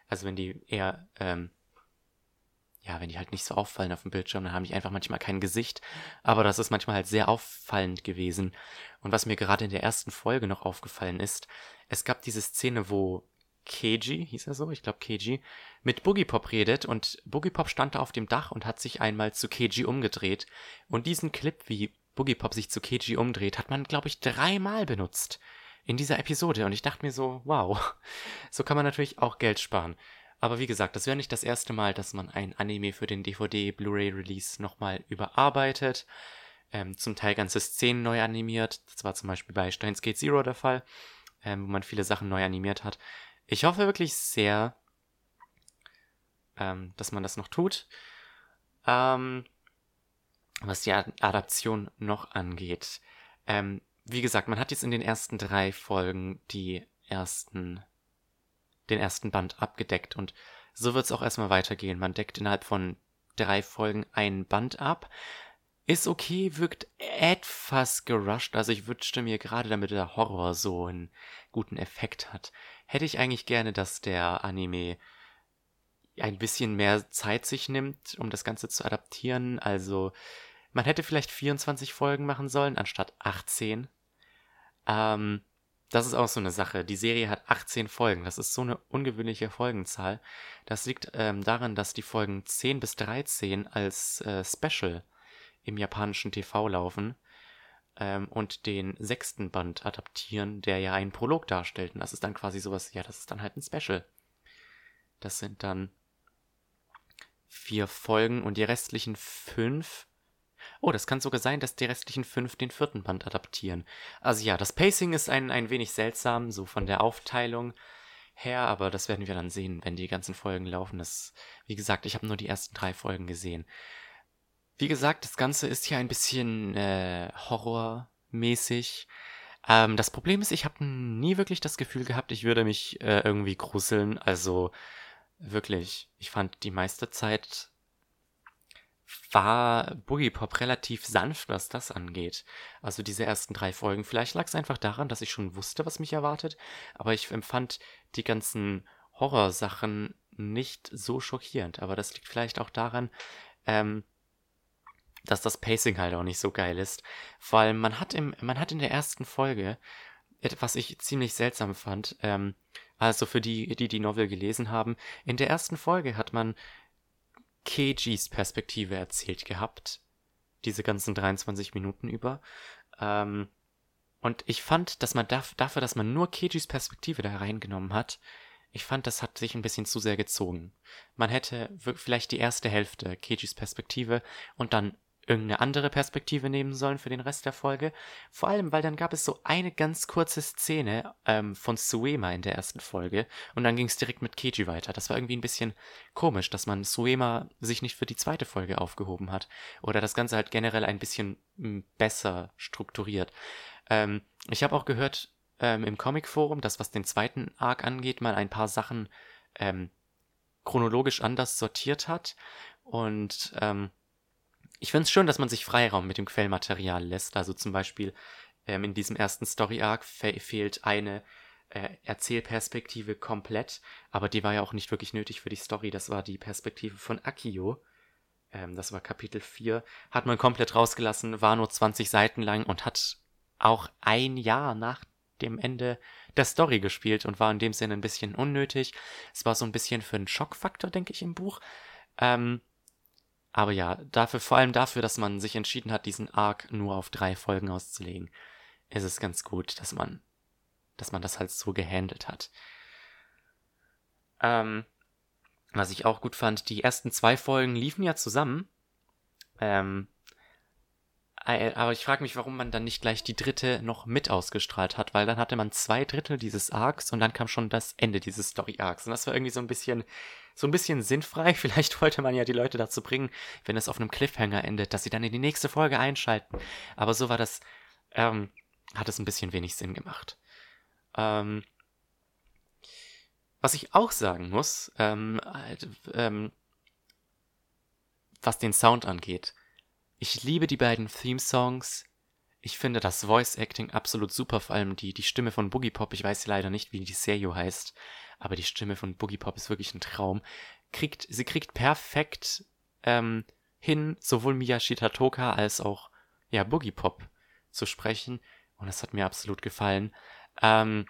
Also wenn die eher, ähm, ja, wenn die halt nicht so auffallen auf dem Bildschirm, dann haben die einfach manchmal kein Gesicht. Aber das ist manchmal halt sehr auffallend gewesen. Und was mir gerade in der ersten Folge noch aufgefallen ist, es gab diese Szene, wo Keiji, hieß er so, ich glaube Keiji, mit Boogie Pop redet und Boogie Pop stand da auf dem Dach und hat sich einmal zu Keiji umgedreht. Und diesen Clip, wie Boogie Pop sich zu Keiji umdreht, hat man, glaube ich, dreimal benutzt in dieser Episode. Und ich dachte mir so, wow, so kann man natürlich auch Geld sparen. Aber wie gesagt, das wäre nicht das erste Mal, dass man ein Anime für den DVD-Blu-ray-Release nochmal überarbeitet. Ähm, zum Teil ganze Szenen neu animiert. Das war zum Beispiel bei Steins Gate Zero der Fall, ähm, wo man viele Sachen neu animiert hat. Ich hoffe wirklich sehr, ähm, dass man das noch tut. Ähm, was die Adaption noch angeht. Ähm, wie gesagt, man hat jetzt in den ersten drei Folgen die ersten, den ersten Band abgedeckt und so wird es auch erstmal weitergehen. Man deckt innerhalb von drei Folgen ein Band ab. Ist okay, wirkt etwas gerusht. Also ich wünschte mir gerade, damit der Horror so einen guten Effekt hat, hätte ich eigentlich gerne, dass der Anime ein bisschen mehr Zeit sich nimmt, um das Ganze zu adaptieren. Also man hätte vielleicht 24 Folgen machen sollen, anstatt 18. Ähm, das ist auch so eine Sache. Die Serie hat 18 Folgen. Das ist so eine ungewöhnliche Folgenzahl. Das liegt ähm, daran, dass die Folgen 10 bis 13 als äh, Special im japanischen TV laufen ähm, und den sechsten Band adaptieren, der ja einen Prolog darstellt. Und das ist dann quasi sowas, ja, das ist dann halt ein Special. Das sind dann vier Folgen und die restlichen fünf. Oh, das kann sogar sein, dass die restlichen fünf den vierten Band adaptieren. Also ja, das Pacing ist ein, ein wenig seltsam, so von der Aufteilung her, aber das werden wir dann sehen, wenn die ganzen Folgen laufen. Das, wie gesagt, ich habe nur die ersten drei Folgen gesehen. Wie gesagt, das Ganze ist hier ein bisschen äh, horrormäßig. Ähm, das Problem ist, ich habe nie wirklich das Gefühl gehabt, ich würde mich äh, irgendwie gruseln. Also Wirklich, ich fand die meiste Zeit war Boogie Pop relativ sanft, was das angeht. Also diese ersten drei Folgen. Vielleicht lag es einfach daran, dass ich schon wusste, was mich erwartet, aber ich empfand die ganzen Horrorsachen nicht so schockierend. Aber das liegt vielleicht auch daran, ähm, dass das Pacing halt auch nicht so geil ist. Allem, man hat, im, man hat in der ersten Folge, was ich ziemlich seltsam fand, ähm, also für die, die die Novel gelesen haben, in der ersten Folge hat man Keijis Perspektive erzählt gehabt. Diese ganzen 23 Minuten über. Ähm, und ich fand, dass man dafür, dass man nur Keijis Perspektive da reingenommen hat, ich fand, das hat sich ein bisschen zu sehr gezogen. Man hätte vielleicht die erste Hälfte Keijis Perspektive und dann irgendeine andere Perspektive nehmen sollen für den Rest der Folge. Vor allem, weil dann gab es so eine ganz kurze Szene ähm, von Suema in der ersten Folge und dann ging es direkt mit Keiji weiter. Das war irgendwie ein bisschen komisch, dass man Suema sich nicht für die zweite Folge aufgehoben hat oder das Ganze halt generell ein bisschen hm, besser strukturiert. Ähm, ich habe auch gehört ähm, im Comic-Forum, dass was den zweiten Arc angeht, man ein paar Sachen ähm, chronologisch anders sortiert hat und ähm, ich finde es schön, dass man sich Freiraum mit dem Quellmaterial lässt. Also zum Beispiel ähm, in diesem ersten Story-Arc fe fehlt eine äh, Erzählperspektive komplett, aber die war ja auch nicht wirklich nötig für die Story. Das war die Perspektive von Akio. Ähm, das war Kapitel 4. Hat man komplett rausgelassen, war nur 20 Seiten lang und hat auch ein Jahr nach dem Ende der Story gespielt und war in dem Sinne ein bisschen unnötig. Es war so ein bisschen für einen Schockfaktor, denke ich, im Buch. Ähm, aber ja, dafür, vor allem dafür, dass man sich entschieden hat, diesen Arc nur auf drei Folgen auszulegen, ist es ganz gut, dass man, dass man das halt so gehandelt hat. Ähm, Was ich auch gut fand, die ersten zwei Folgen liefen ja zusammen. Ähm, äh, aber ich frage mich, warum man dann nicht gleich die dritte noch mit ausgestrahlt hat, weil dann hatte man zwei Drittel dieses Arcs und dann kam schon das Ende dieses Story-Arcs. Und das war irgendwie so ein bisschen, so ein bisschen sinnfrei. Vielleicht wollte man ja die Leute dazu bringen, wenn es auf einem Cliffhanger endet, dass sie dann in die nächste Folge einschalten. Aber so war das, ähm, hat es ein bisschen wenig Sinn gemacht. Ähm, was ich auch sagen muss, ähm, halt, ähm, was den Sound angeht. Ich liebe die beiden Theme-Songs. Ich finde das Voice-Acting absolut super, vor allem die, die Stimme von Boogie Pop. Ich weiß leider nicht, wie die Seiyuu heißt, aber die Stimme von Boogie Pop ist wirklich ein Traum. Kriegt, sie kriegt perfekt ähm, hin, sowohl Miyashita Toka als auch ja, Boogie Pop zu sprechen. Und das hat mir absolut gefallen. Ähm,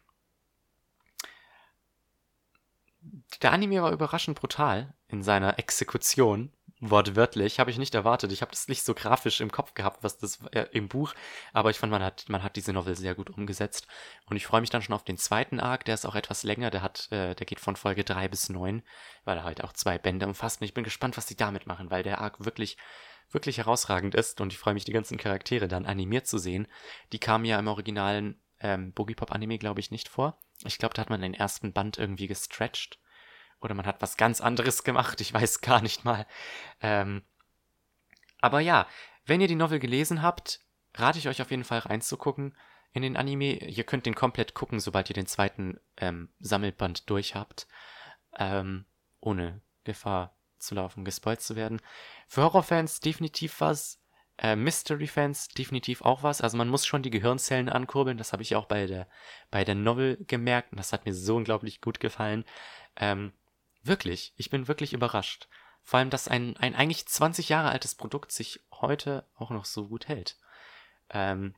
der Anime war überraschend brutal in seiner Exekution, wortwörtlich. Habe ich nicht erwartet. Ich habe das nicht so grafisch im Kopf gehabt, was das äh, im Buch, aber ich fand, man hat, man hat diese Novel sehr gut umgesetzt. Und ich freue mich dann schon auf den zweiten Arc, der ist auch etwas länger, der hat, äh, der geht von Folge 3 bis 9, weil er halt auch zwei Bände umfasst. Und ich bin gespannt, was die damit machen, weil der Arc wirklich wirklich herausragend ist und ich freue mich, die ganzen Charaktere dann animiert zu sehen. Die kamen ja im originalen ähm, Boogie Pop Anime, glaube ich, nicht vor. Ich glaube, da hat man den ersten Band irgendwie gestretched. Oder man hat was ganz anderes gemacht, ich weiß gar nicht mal. Ähm, aber ja, wenn ihr die Novel gelesen habt, rate ich euch auf jeden Fall reinzugucken in den Anime. Ihr könnt den komplett gucken, sobald ihr den zweiten ähm, Sammelband durch habt. Ähm, ohne Gefahr zu laufen, gespoilt zu werden. Für Horrorfans definitiv was. Äh, Mystery-Fans definitiv auch was. Also man muss schon die Gehirnzellen ankurbeln. Das habe ich auch bei der, bei der Novel gemerkt. Und das hat mir so unglaublich gut gefallen. Ähm, wirklich, ich bin wirklich überrascht. Vor allem, dass ein, ein eigentlich 20 Jahre altes Produkt sich heute auch noch so gut hält. Ähm,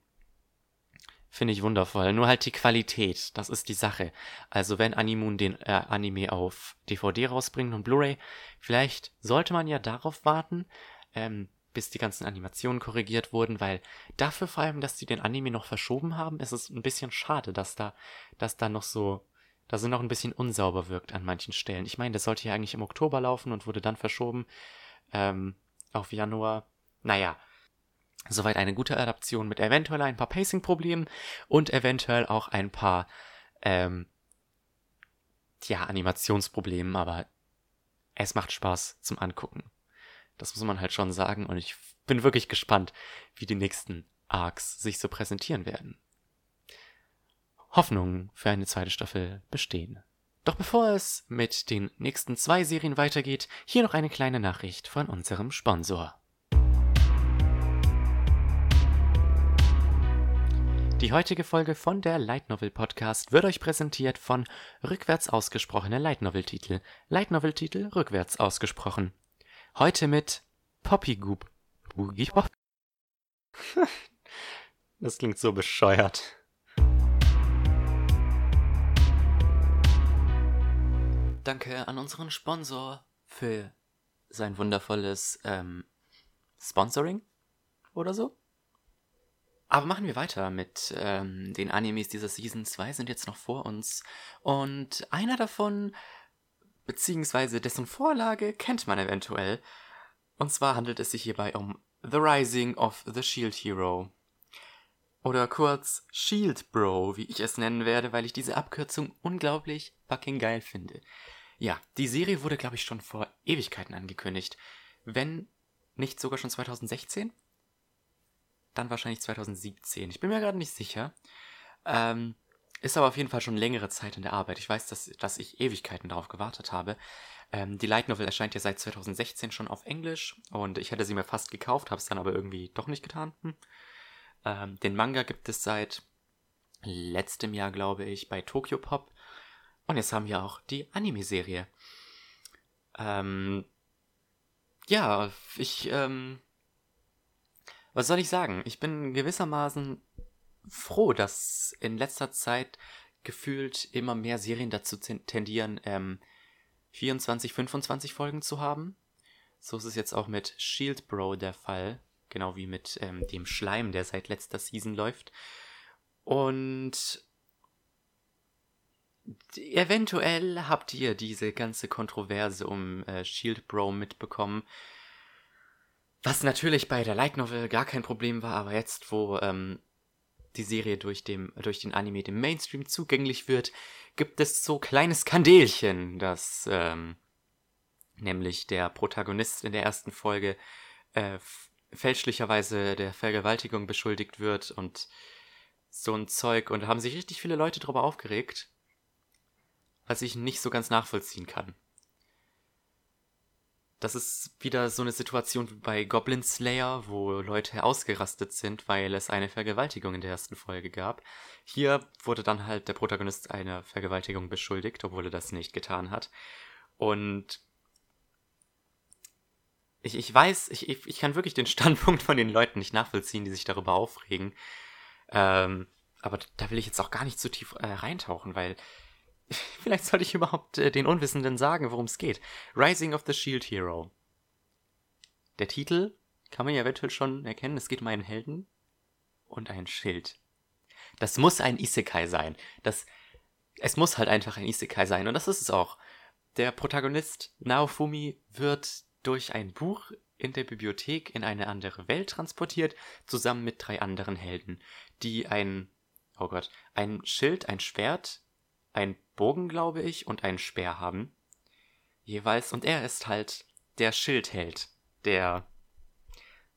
Finde ich wundervoll. Nur halt die Qualität, das ist die Sache. Also wenn Animoon den äh, Anime auf DVD rausbringt und Blu-ray, vielleicht sollte man ja darauf warten, ähm, bis die ganzen Animationen korrigiert wurden, weil dafür vor allem, dass die den Anime noch verschoben haben, ist es ein bisschen schade, dass da, dass da noch so, dass er noch ein bisschen unsauber wirkt an manchen Stellen. Ich meine, das sollte ja eigentlich im Oktober laufen und wurde dann verschoben ähm, auf Januar. Naja, soweit eine gute Adaption mit eventuell ein paar Pacing-Problemen und eventuell auch ein paar ähm, ja, Animationsproblemen, aber es macht Spaß zum Angucken. Das muss man halt schon sagen und ich bin wirklich gespannt, wie die nächsten Arcs sich so präsentieren werden. Hoffnungen für eine zweite Staffel bestehen. Doch bevor es mit den nächsten zwei Serien weitergeht, hier noch eine kleine Nachricht von unserem Sponsor. Die heutige Folge von der Light Novel Podcast wird euch präsentiert von rückwärts ausgesprochene Light Novel Titel. Light Novel Titel rückwärts ausgesprochen. Heute mit Poppy Goop. Das klingt so bescheuert. Danke an unseren Sponsor für sein wundervolles ähm, Sponsoring oder so. Aber machen wir weiter mit ähm, den Animes dieser Season. Zwei sind jetzt noch vor uns. Und einer davon beziehungsweise dessen Vorlage kennt man eventuell. Und zwar handelt es sich hierbei um The Rising of the Shield Hero. Oder kurz Shield Bro, wie ich es nennen werde, weil ich diese Abkürzung unglaublich fucking geil finde. Ja, die Serie wurde, glaube ich, schon vor Ewigkeiten angekündigt. Wenn nicht sogar schon 2016? Dann wahrscheinlich 2017. Ich bin mir gerade nicht sicher. Ähm, ist aber auf jeden Fall schon längere Zeit in der Arbeit. Ich weiß, dass, dass ich Ewigkeiten darauf gewartet habe. Ähm, die Light Novel erscheint ja seit 2016 schon auf Englisch und ich hätte sie mir fast gekauft, habe es dann aber irgendwie doch nicht getan. Hm. Ähm, den Manga gibt es seit letztem Jahr, glaube ich, bei Tokyo Pop. Und jetzt haben wir auch die Anime-Serie. Ähm, ja, ich, ähm, was soll ich sagen? Ich bin gewissermaßen froh, dass in letzter Zeit gefühlt immer mehr Serien dazu tendieren, ähm, 24, 25 Folgen zu haben. So ist es jetzt auch mit Shield Bro der Fall. Genau wie mit ähm, dem Schleim, der seit letzter Season läuft. Und eventuell habt ihr diese ganze Kontroverse um äh, Shield Bro mitbekommen. Was natürlich bei der Light Novel gar kein Problem war, aber jetzt, wo ähm, die Serie durch, dem, durch den Anime dem Mainstream zugänglich wird, gibt es so kleine Skandelchen, dass ähm, nämlich der Protagonist in der ersten Folge äh, fälschlicherweise der Vergewaltigung beschuldigt wird und so ein Zeug und haben sich richtig viele Leute darüber aufgeregt, was ich nicht so ganz nachvollziehen kann. Das ist wieder so eine Situation wie bei Goblin Slayer, wo Leute ausgerastet sind, weil es eine Vergewaltigung in der ersten Folge gab. Hier wurde dann halt der Protagonist einer Vergewaltigung beschuldigt, obwohl er das nicht getan hat. Und ich, ich weiß, ich, ich kann wirklich den Standpunkt von den Leuten nicht nachvollziehen, die sich darüber aufregen. Ähm, aber da will ich jetzt auch gar nicht zu tief äh, reintauchen, weil vielleicht sollte ich überhaupt äh, den Unwissenden sagen, worum es geht. Rising of the Shield Hero. Der Titel kann man ja eventuell schon erkennen. Es geht um einen Helden und ein Schild. Das muss ein Isekai sein. Das, es muss halt einfach ein Isekai sein. Und das ist es auch. Der Protagonist Naofumi wird durch ein Buch in der Bibliothek in eine andere Welt transportiert, zusammen mit drei anderen Helden, die ein, oh Gott, ein Schild, ein Schwert, ein Bogen, glaube ich, und einen Speer haben. Jeweils. Und er ist halt der Schildheld, der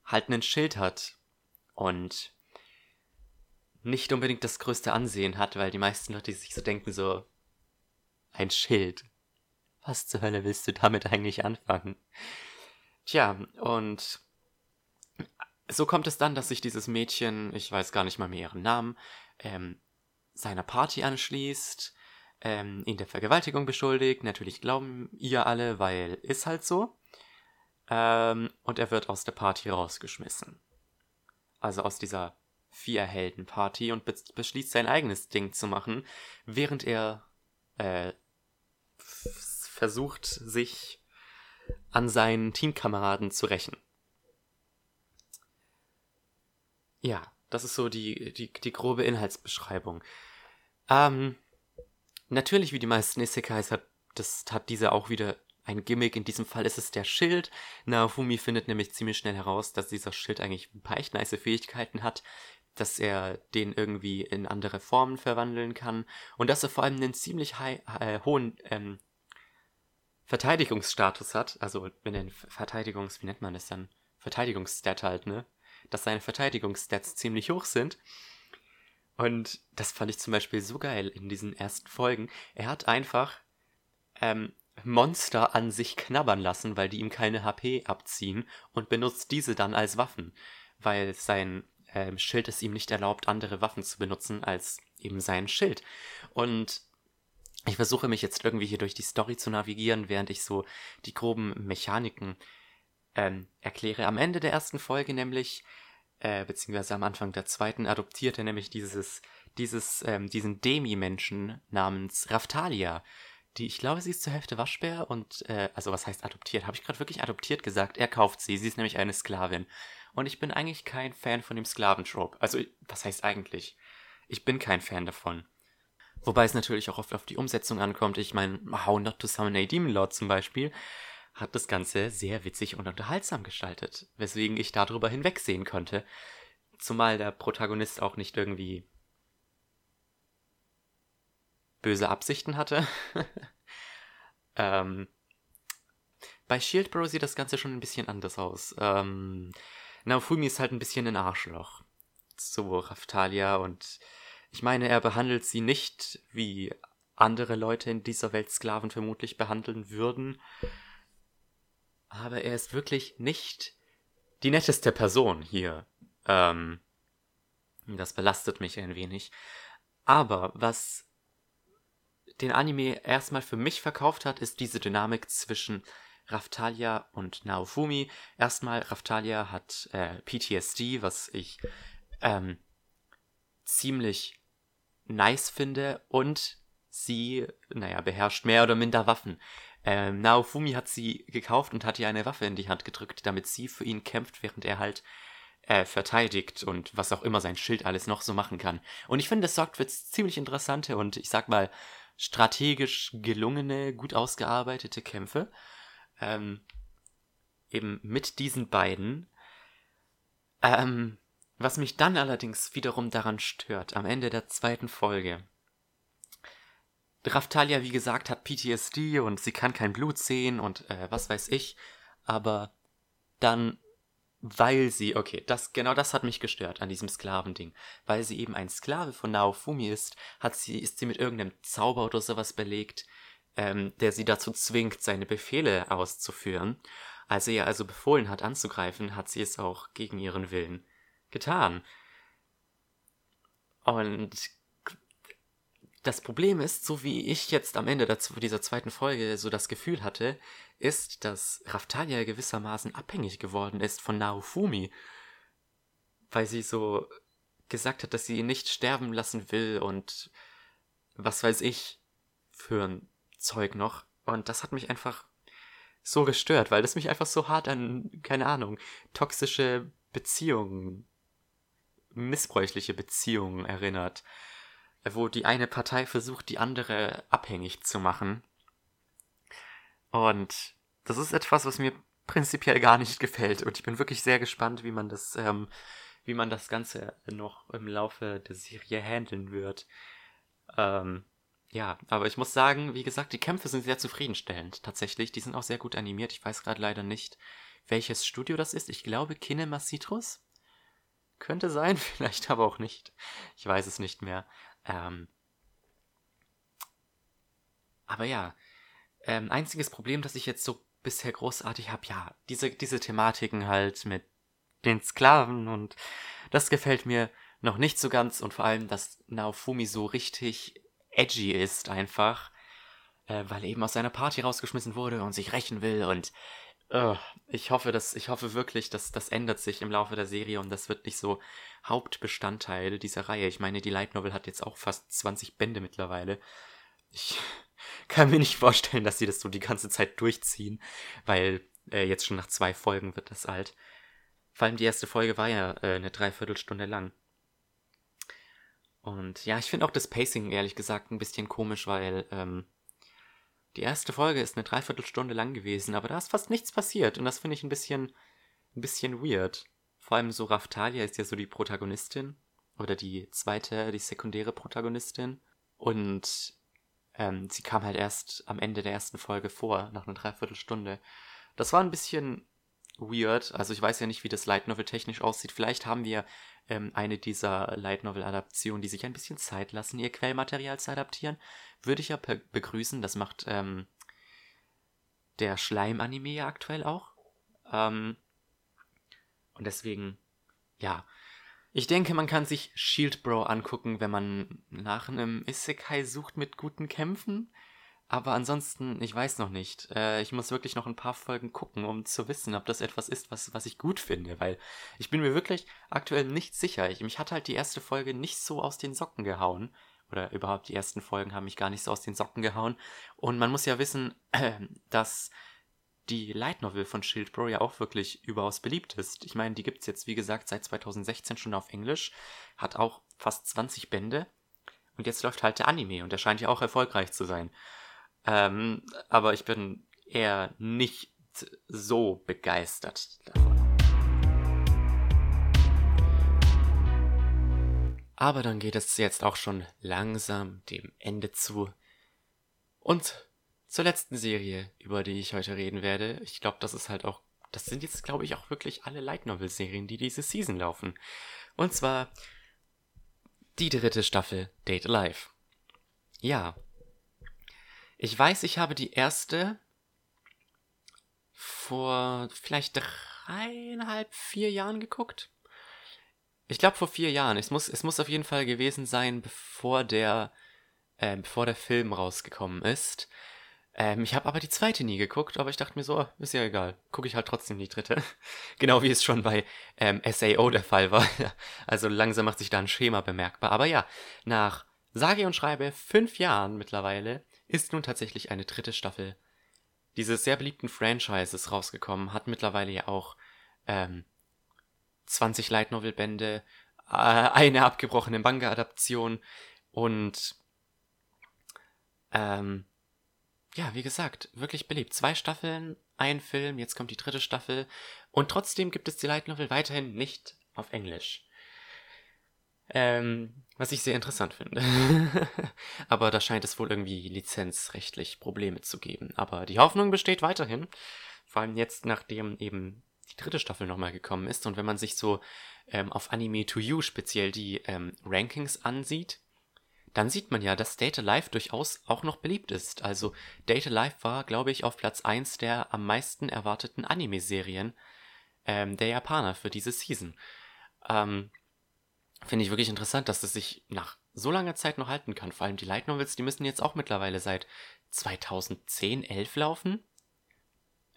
halt einen Schild hat und nicht unbedingt das größte Ansehen hat, weil die meisten Leute sich so denken, so ein Schild. Was zur Hölle willst du damit eigentlich anfangen? Tja, und so kommt es dann, dass sich dieses Mädchen, ich weiß gar nicht mal mehr ihren Namen, ähm, seiner Party anschließt, ähm, ihn der Vergewaltigung beschuldigt. Natürlich glauben ihr alle, weil ist halt so. Ähm, und er wird aus der Party rausgeschmissen. Also aus dieser Vier-Helden-Party und be beschließt sein eigenes Ding zu machen, während er äh, versucht, sich an seinen Teamkameraden zu rächen. Ja, das ist so die, die, die grobe Inhaltsbeschreibung. Ähm, natürlich, wie die meisten Isekais, hat, das, hat diese auch wieder ein Gimmick. In diesem Fall ist es der Schild. Naofumi findet nämlich ziemlich schnell heraus, dass dieser Schild eigentlich ein paar echt nice Fähigkeiten hat, dass er den irgendwie in andere Formen verwandeln kann und dass er vor allem einen ziemlich high, äh, hohen ähm, Verteidigungsstatus hat, also wenn er Verteidigungs, wie nennt man das dann? Verteidigungsstat halt, ne? Dass seine Verteidigungsstats ziemlich hoch sind. Und das fand ich zum Beispiel so geil in diesen ersten Folgen. Er hat einfach ähm, Monster an sich knabbern lassen, weil die ihm keine HP abziehen und benutzt diese dann als Waffen, weil sein ähm, Schild es ihm nicht erlaubt, andere Waffen zu benutzen als eben sein Schild. Und ich versuche mich jetzt irgendwie hier durch die Story zu navigieren, während ich so die groben Mechaniken ähm, erkläre. Am Ende der ersten Folge nämlich, äh, beziehungsweise am Anfang der zweiten, adoptiert er nämlich dieses, dieses, ähm, diesen Demi-Menschen namens Raftalia. Die, ich glaube, sie ist zur Hälfte Waschbär und, äh, also was heißt adoptiert? Habe ich gerade wirklich adoptiert gesagt? Er kauft sie. Sie ist nämlich eine Sklavin. Und ich bin eigentlich kein Fan von dem Sklaventrope. Also, was heißt eigentlich? Ich bin kein Fan davon. Wobei es natürlich auch oft auf die Umsetzung ankommt. Ich meine, How Not to Summon a Demon Lord zum Beispiel hat das Ganze sehr witzig und unterhaltsam gestaltet, weswegen ich darüber hinwegsehen konnte. Zumal der Protagonist auch nicht irgendwie böse Absichten hatte. ähm, bei Shield Bro sieht das Ganze schon ein bisschen anders aus. Ähm, Naofumi ist halt ein bisschen ein Arschloch. So Raftalia und ich meine, er behandelt sie nicht wie andere Leute in dieser Welt Sklaven vermutlich behandeln würden. Aber er ist wirklich nicht die netteste Person hier. Ähm, das belastet mich ein wenig. Aber was den Anime erstmal für mich verkauft hat, ist diese Dynamik zwischen Raftalia und Naofumi. Erstmal, Raftalia hat äh, PTSD, was ich ähm, ziemlich nice finde und sie, naja, beherrscht mehr oder minder Waffen. Ähm, Naofumi hat sie gekauft und hat ihr eine Waffe in die Hand gedrückt, damit sie für ihn kämpft, während er halt äh, verteidigt und was auch immer sein Schild alles noch so machen kann. Und ich finde, das sorgt für ziemlich interessante und ich sag mal strategisch gelungene, gut ausgearbeitete Kämpfe. Ähm, eben mit diesen beiden. Ähm, was mich dann allerdings wiederum daran stört, am Ende der zweiten Folge. Raftalia, wie gesagt, hat PTSD und sie kann kein Blut sehen und äh, was weiß ich. Aber dann, weil sie, okay, das, genau das hat mich gestört an diesem Sklavending. Weil sie eben ein Sklave von Naofumi ist, hat sie, ist sie mit irgendeinem Zauber oder sowas belegt, ähm, der sie dazu zwingt, seine Befehle auszuführen. Als er ihr also befohlen hat anzugreifen, hat sie es auch gegen ihren Willen getan. Und das Problem ist, so wie ich jetzt am Ende dieser zweiten Folge so das Gefühl hatte, ist, dass Raftalia gewissermaßen abhängig geworden ist von Naofumi. Weil sie so gesagt hat, dass sie ihn nicht sterben lassen will und was weiß ich für ein Zeug noch. Und das hat mich einfach so gestört, weil das mich einfach so hart an, keine Ahnung, toxische Beziehungen, missbräuchliche Beziehungen erinnert, wo die eine Partei versucht, die andere abhängig zu machen. Und das ist etwas, was mir prinzipiell gar nicht gefällt. Und ich bin wirklich sehr gespannt, wie man das, ähm, wie man das Ganze noch im Laufe der Serie handeln wird. Ähm, ja, aber ich muss sagen, wie gesagt, die Kämpfe sind sehr zufriedenstellend. Tatsächlich, die sind auch sehr gut animiert. Ich weiß gerade leider nicht, welches Studio das ist. Ich glaube Kinema Citrus. Könnte sein, vielleicht aber auch nicht. Ich weiß es nicht mehr. Ähm aber ja, ähm, einziges Problem, das ich jetzt so bisher großartig habe, ja, diese, diese Thematiken halt mit den Sklaven und das gefällt mir noch nicht so ganz und vor allem, dass Naofumi so richtig edgy ist einfach, äh, weil er eben aus seiner Party rausgeschmissen wurde und sich rächen will und uh, ich hoffe, dass ich hoffe wirklich, dass das ändert sich im Laufe der Serie und das wird nicht so Hauptbestandteil dieser Reihe. Ich meine, die Light Novel hat jetzt auch fast 20 Bände mittlerweile. Ich kann mir nicht vorstellen, dass sie das so die ganze Zeit durchziehen, weil äh, jetzt schon nach zwei Folgen wird das alt. Vor allem die erste Folge war ja äh, eine Dreiviertelstunde lang. Und ja, ich finde auch das Pacing ehrlich gesagt ein bisschen komisch, weil ähm, die erste Folge ist eine Dreiviertelstunde lang gewesen, aber da ist fast nichts passiert und das finde ich ein bisschen, ein bisschen weird. Vor allem so Raftalia ist ja so die Protagonistin oder die zweite, die sekundäre Protagonistin und ähm, sie kam halt erst am Ende der ersten Folge vor, nach einer Dreiviertelstunde. Das war ein bisschen weird. Also ich weiß ja nicht, wie das Light Novel technisch aussieht. Vielleicht haben wir ähm, eine dieser Light Novel Adaptionen, die sich ein bisschen Zeit lassen, ihr Quellmaterial zu adaptieren. Würde ich ja begrüßen. Das macht ähm, der Schleim-Anime ja aktuell auch. Ähm, und deswegen, ja. Ich denke, man kann sich Shield Bro angucken, wenn man nach einem Isekai sucht mit guten Kämpfen. Aber ansonsten, ich weiß noch nicht. Äh, ich muss wirklich noch ein paar Folgen gucken, um zu wissen, ob das etwas ist, was, was ich gut finde. Weil ich bin mir wirklich aktuell nicht sicher. Ich, mich hat halt die erste Folge nicht so aus den Socken gehauen. Oder überhaupt die ersten Folgen haben mich gar nicht so aus den Socken gehauen. Und man muss ja wissen, äh, dass die Light Novel von Shield Bro ja auch wirklich überaus beliebt ist. Ich meine, die gibt es jetzt, wie gesagt, seit 2016 schon auf Englisch. Hat auch fast 20 Bände. Und jetzt läuft halt der Anime und der scheint ja auch erfolgreich zu sein. Ähm, aber ich bin eher nicht so begeistert davon. Aber dann geht es jetzt auch schon langsam dem Ende zu. Und zur letzten Serie, über die ich heute reden werde. Ich glaube, das ist halt auch, das sind jetzt, glaube ich, auch wirklich alle Light Novel Serien, die diese Season laufen. Und zwar die dritte Staffel Date Alive. Ja, ich weiß, ich habe die erste vor vielleicht dreieinhalb, vier Jahren geguckt. Ich glaube vor vier Jahren. Es muss, es muss auf jeden Fall gewesen sein, bevor der, äh, bevor der Film rausgekommen ist. Ähm, ich habe aber die zweite nie geguckt, aber ich dachte mir so, ist ja egal. Gucke ich halt trotzdem die dritte. genau wie es schon bei ähm, SAO der Fall war. also langsam macht sich da ein Schema bemerkbar. Aber ja, nach sage und schreibe fünf Jahren mittlerweile ist nun tatsächlich eine dritte Staffel dieses sehr beliebten Franchises rausgekommen, hat mittlerweile ja auch ähm, 20 Light Novel Bände, äh, eine abgebrochene Manga-Adaption und Ähm, ja, wie gesagt, wirklich beliebt. Zwei Staffeln, ein Film, jetzt kommt die dritte Staffel. Und trotzdem gibt es die Light Novel weiterhin nicht auf Englisch. Ähm, was ich sehr interessant finde. Aber da scheint es wohl irgendwie lizenzrechtlich Probleme zu geben. Aber die Hoffnung besteht weiterhin. Vor allem jetzt, nachdem eben die dritte Staffel nochmal gekommen ist. Und wenn man sich so ähm, auf Anime to You speziell die ähm, Rankings ansieht, dann sieht man ja, dass Data Life durchaus auch noch beliebt ist. Also Data Life war, glaube ich, auf Platz 1 der am meisten erwarteten Anime-Serien ähm, der Japaner für diese Season. Ähm, Finde ich wirklich interessant, dass das sich nach so langer Zeit noch halten kann. Vor allem die Light Novels, die müssen jetzt auch mittlerweile seit 2010, 11 laufen.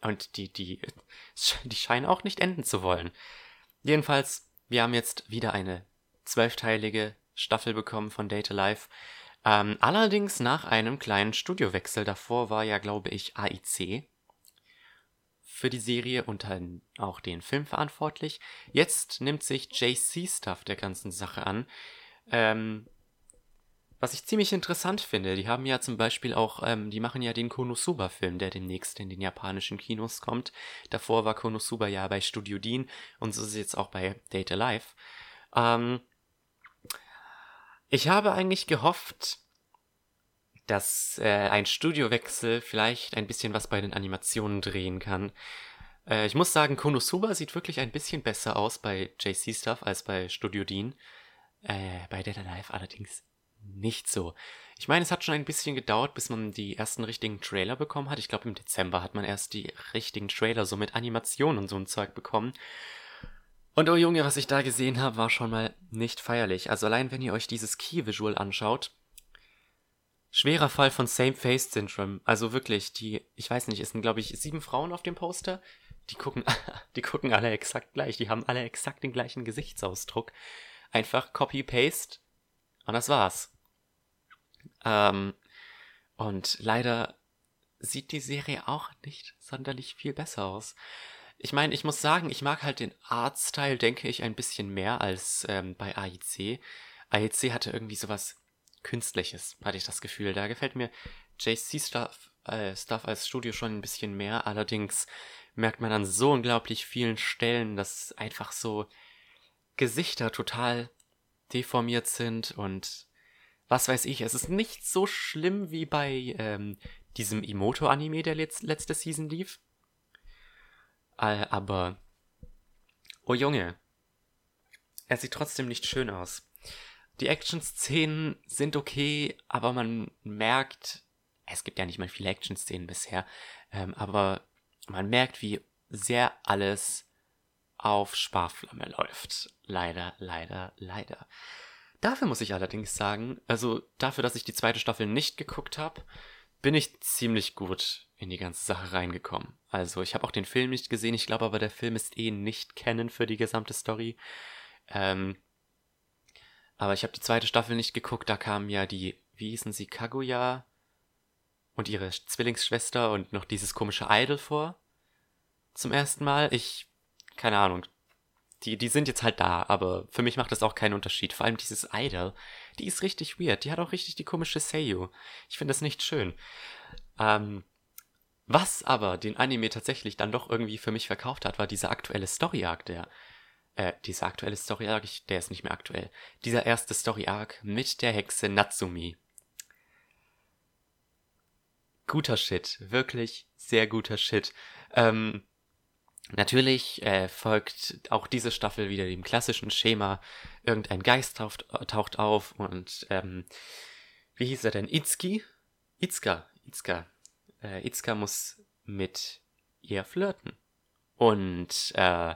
Und die, die, die scheinen auch nicht enden zu wollen. Jedenfalls, wir haben jetzt wieder eine zwölfteilige Staffel bekommen von Data Life. Ähm, allerdings nach einem kleinen Studiowechsel. Davor war ja, glaube ich, AIC für die Serie und dann auch den Film verantwortlich. Jetzt nimmt sich JC Stuff der ganzen Sache an. Ähm, was ich ziemlich interessant finde, die haben ja zum Beispiel auch, ähm, die machen ja den Konosuba-Film, der demnächst in den japanischen Kinos kommt. Davor war Konosuba ja bei Studio Dean und so ist es jetzt auch bei Data Life. Ähm, ich habe eigentlich gehofft, dass äh, ein Studiowechsel vielleicht ein bisschen was bei den Animationen drehen kann. Äh, ich muss sagen, Konosuba sieht wirklich ein bisschen besser aus bei JC Stuff als bei Studio Dean. Äh, bei Dead Alive allerdings nicht so. Ich meine, es hat schon ein bisschen gedauert, bis man die ersten richtigen Trailer bekommen hat. Ich glaube, im Dezember hat man erst die richtigen Trailer so mit Animationen und so ein Zeug bekommen. Und oh Junge, was ich da gesehen habe, war schon mal nicht feierlich. Also allein wenn ihr euch dieses Key-Visual anschaut, schwerer Fall von Same-Face-Syndrome. Also wirklich, die, ich weiß nicht, es sind glaube ich sieben Frauen auf dem Poster. Die gucken, die gucken alle exakt gleich. Die haben alle exakt den gleichen Gesichtsausdruck. Einfach Copy-Paste und das war's. Ähm, und leider sieht die Serie auch nicht sonderlich viel besser aus. Ich meine, ich muss sagen, ich mag halt den Artstyle, denke ich, ein bisschen mehr als ähm, bei AIC. AIC hatte irgendwie sowas Künstliches, hatte ich das Gefühl. Da gefällt mir JC Stuff, äh, Stuff als Studio schon ein bisschen mehr. Allerdings merkt man an so unglaublich vielen Stellen, dass einfach so Gesichter total deformiert sind und was weiß ich. Es ist nicht so schlimm wie bei ähm, diesem Imoto-Anime, der letz letzte Season lief. Äh, aber, oh Junge, er sieht trotzdem nicht schön aus. Die Action-Szenen sind okay, aber man merkt, es gibt ja nicht mal viele Action-Szenen bisher, ähm, aber man merkt, wie sehr alles auf Sparflamme läuft. Leider, leider, leider. Dafür muss ich allerdings sagen, also dafür, dass ich die zweite Staffel nicht geguckt habe, bin ich ziemlich gut in die ganze Sache reingekommen. Also ich habe auch den Film nicht gesehen, ich glaube aber der Film ist eh nicht kennen für die gesamte Story. Ähm, aber ich habe die zweite Staffel nicht geguckt, da kamen ja die, wie hießen sie, Kaguya und ihre Zwillingsschwester und noch dieses komische Idol vor. Zum ersten Mal. Ich, keine Ahnung. Die, die sind jetzt halt da, aber für mich macht das auch keinen Unterschied. Vor allem dieses Idol, die ist richtig weird. Die hat auch richtig die komische Seiyu. Ich finde das nicht schön. Ähm, was aber den Anime tatsächlich dann doch irgendwie für mich verkauft hat, war dieser aktuelle Story-Arc, der äh, dieser aktuelle Story-Arc, der ist nicht mehr aktuell. Dieser erste Story-Arc mit der Hexe Natsumi. Guter Shit, wirklich sehr guter Shit. Ähm, natürlich äh, folgt auch diese Staffel wieder dem klassischen Schema. Irgendein Geist taucht, taucht auf und ähm, wie hieß er denn? Itsuki? Itsuka, Itsuka, äh, Itzka muss mit ihr flirten und äh,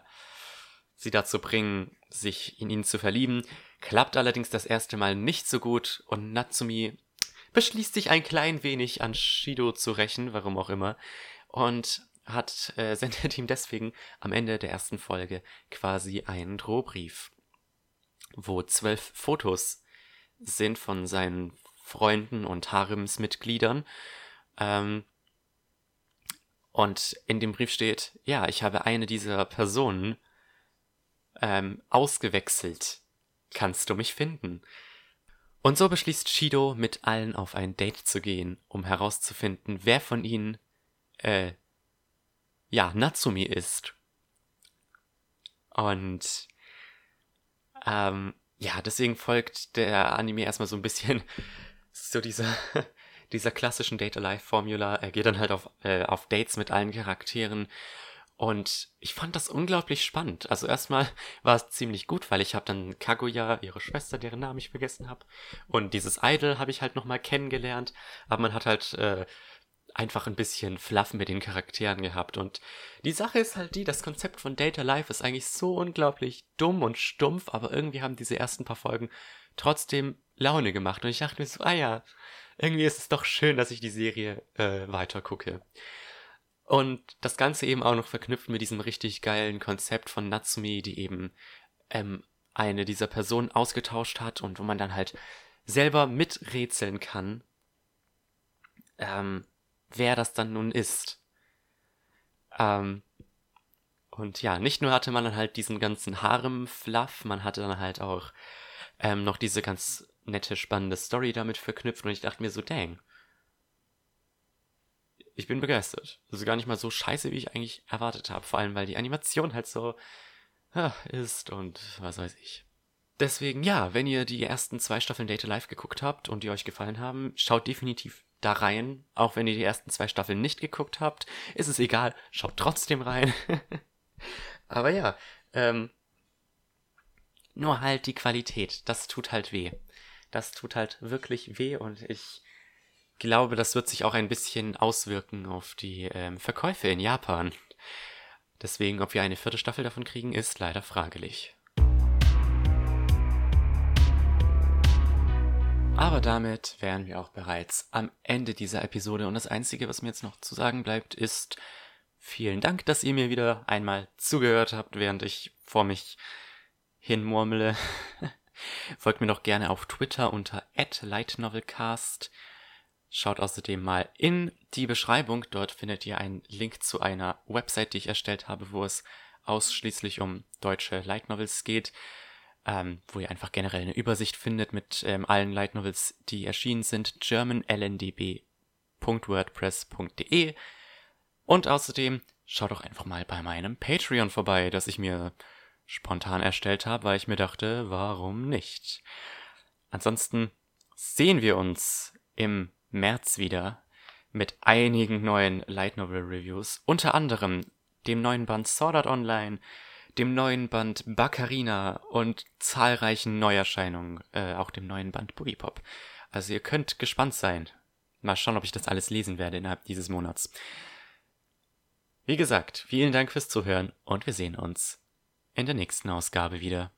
sie dazu bringen, sich in ihn zu verlieben. Klappt allerdings das erste Mal nicht so gut und Natsumi beschließt sich ein klein wenig an Shido zu rächen, warum auch immer, und hat äh, sendet ihm deswegen am Ende der ersten Folge quasi einen Drohbrief, wo zwölf Fotos sind von seinen Freunden und Haremsmitgliedern. Ähm, und in dem Brief steht, ja, ich habe eine dieser Personen ähm, ausgewechselt. Kannst du mich finden? Und so beschließt Shido, mit allen auf ein Date zu gehen, um herauszufinden, wer von ihnen, äh, ja, Natsumi ist. Und, ähm, ja, deswegen folgt der Anime erstmal so ein bisschen so dieser, dieser klassischen Date-Alive-Formula. Er geht dann halt auf, äh, auf Dates mit allen Charakteren und ich fand das unglaublich spannend. Also erstmal war es ziemlich gut, weil ich habe dann Kaguya, ihre Schwester, deren Namen ich vergessen habe, und dieses Idol habe ich halt nochmal kennengelernt. Aber man hat halt äh, einfach ein bisschen Fluff mit den Charakteren gehabt. Und die Sache ist halt die, das Konzept von Data Life ist eigentlich so unglaublich dumm und stumpf, aber irgendwie haben diese ersten paar Folgen trotzdem Laune gemacht. Und ich dachte mir so, ah ja, irgendwie ist es doch schön, dass ich die Serie äh, weiter gucke. Und das Ganze eben auch noch verknüpft mit diesem richtig geilen Konzept von Natsumi, die eben ähm, eine dieser Personen ausgetauscht hat und wo man dann halt selber miträtseln kann, ähm, wer das dann nun ist. Ähm, und ja, nicht nur hatte man dann halt diesen ganzen Harem-Fluff, man hatte dann halt auch ähm, noch diese ganz nette, spannende Story damit verknüpft und ich dachte mir so, dang, ich bin begeistert. Das ist gar nicht mal so scheiße, wie ich eigentlich erwartet habe. Vor allem, weil die Animation halt so ja, ist und was weiß ich. Deswegen, ja, wenn ihr die ersten zwei Staffeln Data Live geguckt habt und die euch gefallen haben, schaut definitiv da rein. Auch wenn ihr die ersten zwei Staffeln nicht geguckt habt, ist es egal, schaut trotzdem rein. Aber ja, ähm, nur halt die Qualität, das tut halt weh. Das tut halt wirklich weh und ich glaube, das wird sich auch ein bisschen auswirken auf die ähm, Verkäufe in Japan. Deswegen, ob wir eine vierte Staffel davon kriegen, ist leider fraglich. Aber damit wären wir auch bereits am Ende dieser Episode und das Einzige, was mir jetzt noch zu sagen bleibt, ist vielen Dank, dass ihr mir wieder einmal zugehört habt, während ich vor mich hinmurmele. Folgt mir doch gerne auf Twitter unter @lightnovelcast. Schaut außerdem mal in die Beschreibung. Dort findet ihr einen Link zu einer Website, die ich erstellt habe, wo es ausschließlich um deutsche Light Novels geht, ähm, wo ihr einfach generell eine Übersicht findet mit ähm, allen Light Novels, die erschienen sind. germanlndb.wordpress.de Und außerdem schaut doch einfach mal bei meinem Patreon vorbei, das ich mir spontan erstellt habe, weil ich mir dachte, warum nicht? Ansonsten sehen wir uns im März wieder mit einigen neuen Light Novel Reviews, unter anderem dem neuen Band Sword Art Online, dem neuen Band Baccarina und zahlreichen Neuerscheinungen, äh, auch dem neuen Band Boogie Pop. Also ihr könnt gespannt sein. Mal schauen, ob ich das alles lesen werde innerhalb dieses Monats. Wie gesagt, vielen Dank fürs Zuhören und wir sehen uns in der nächsten Ausgabe wieder.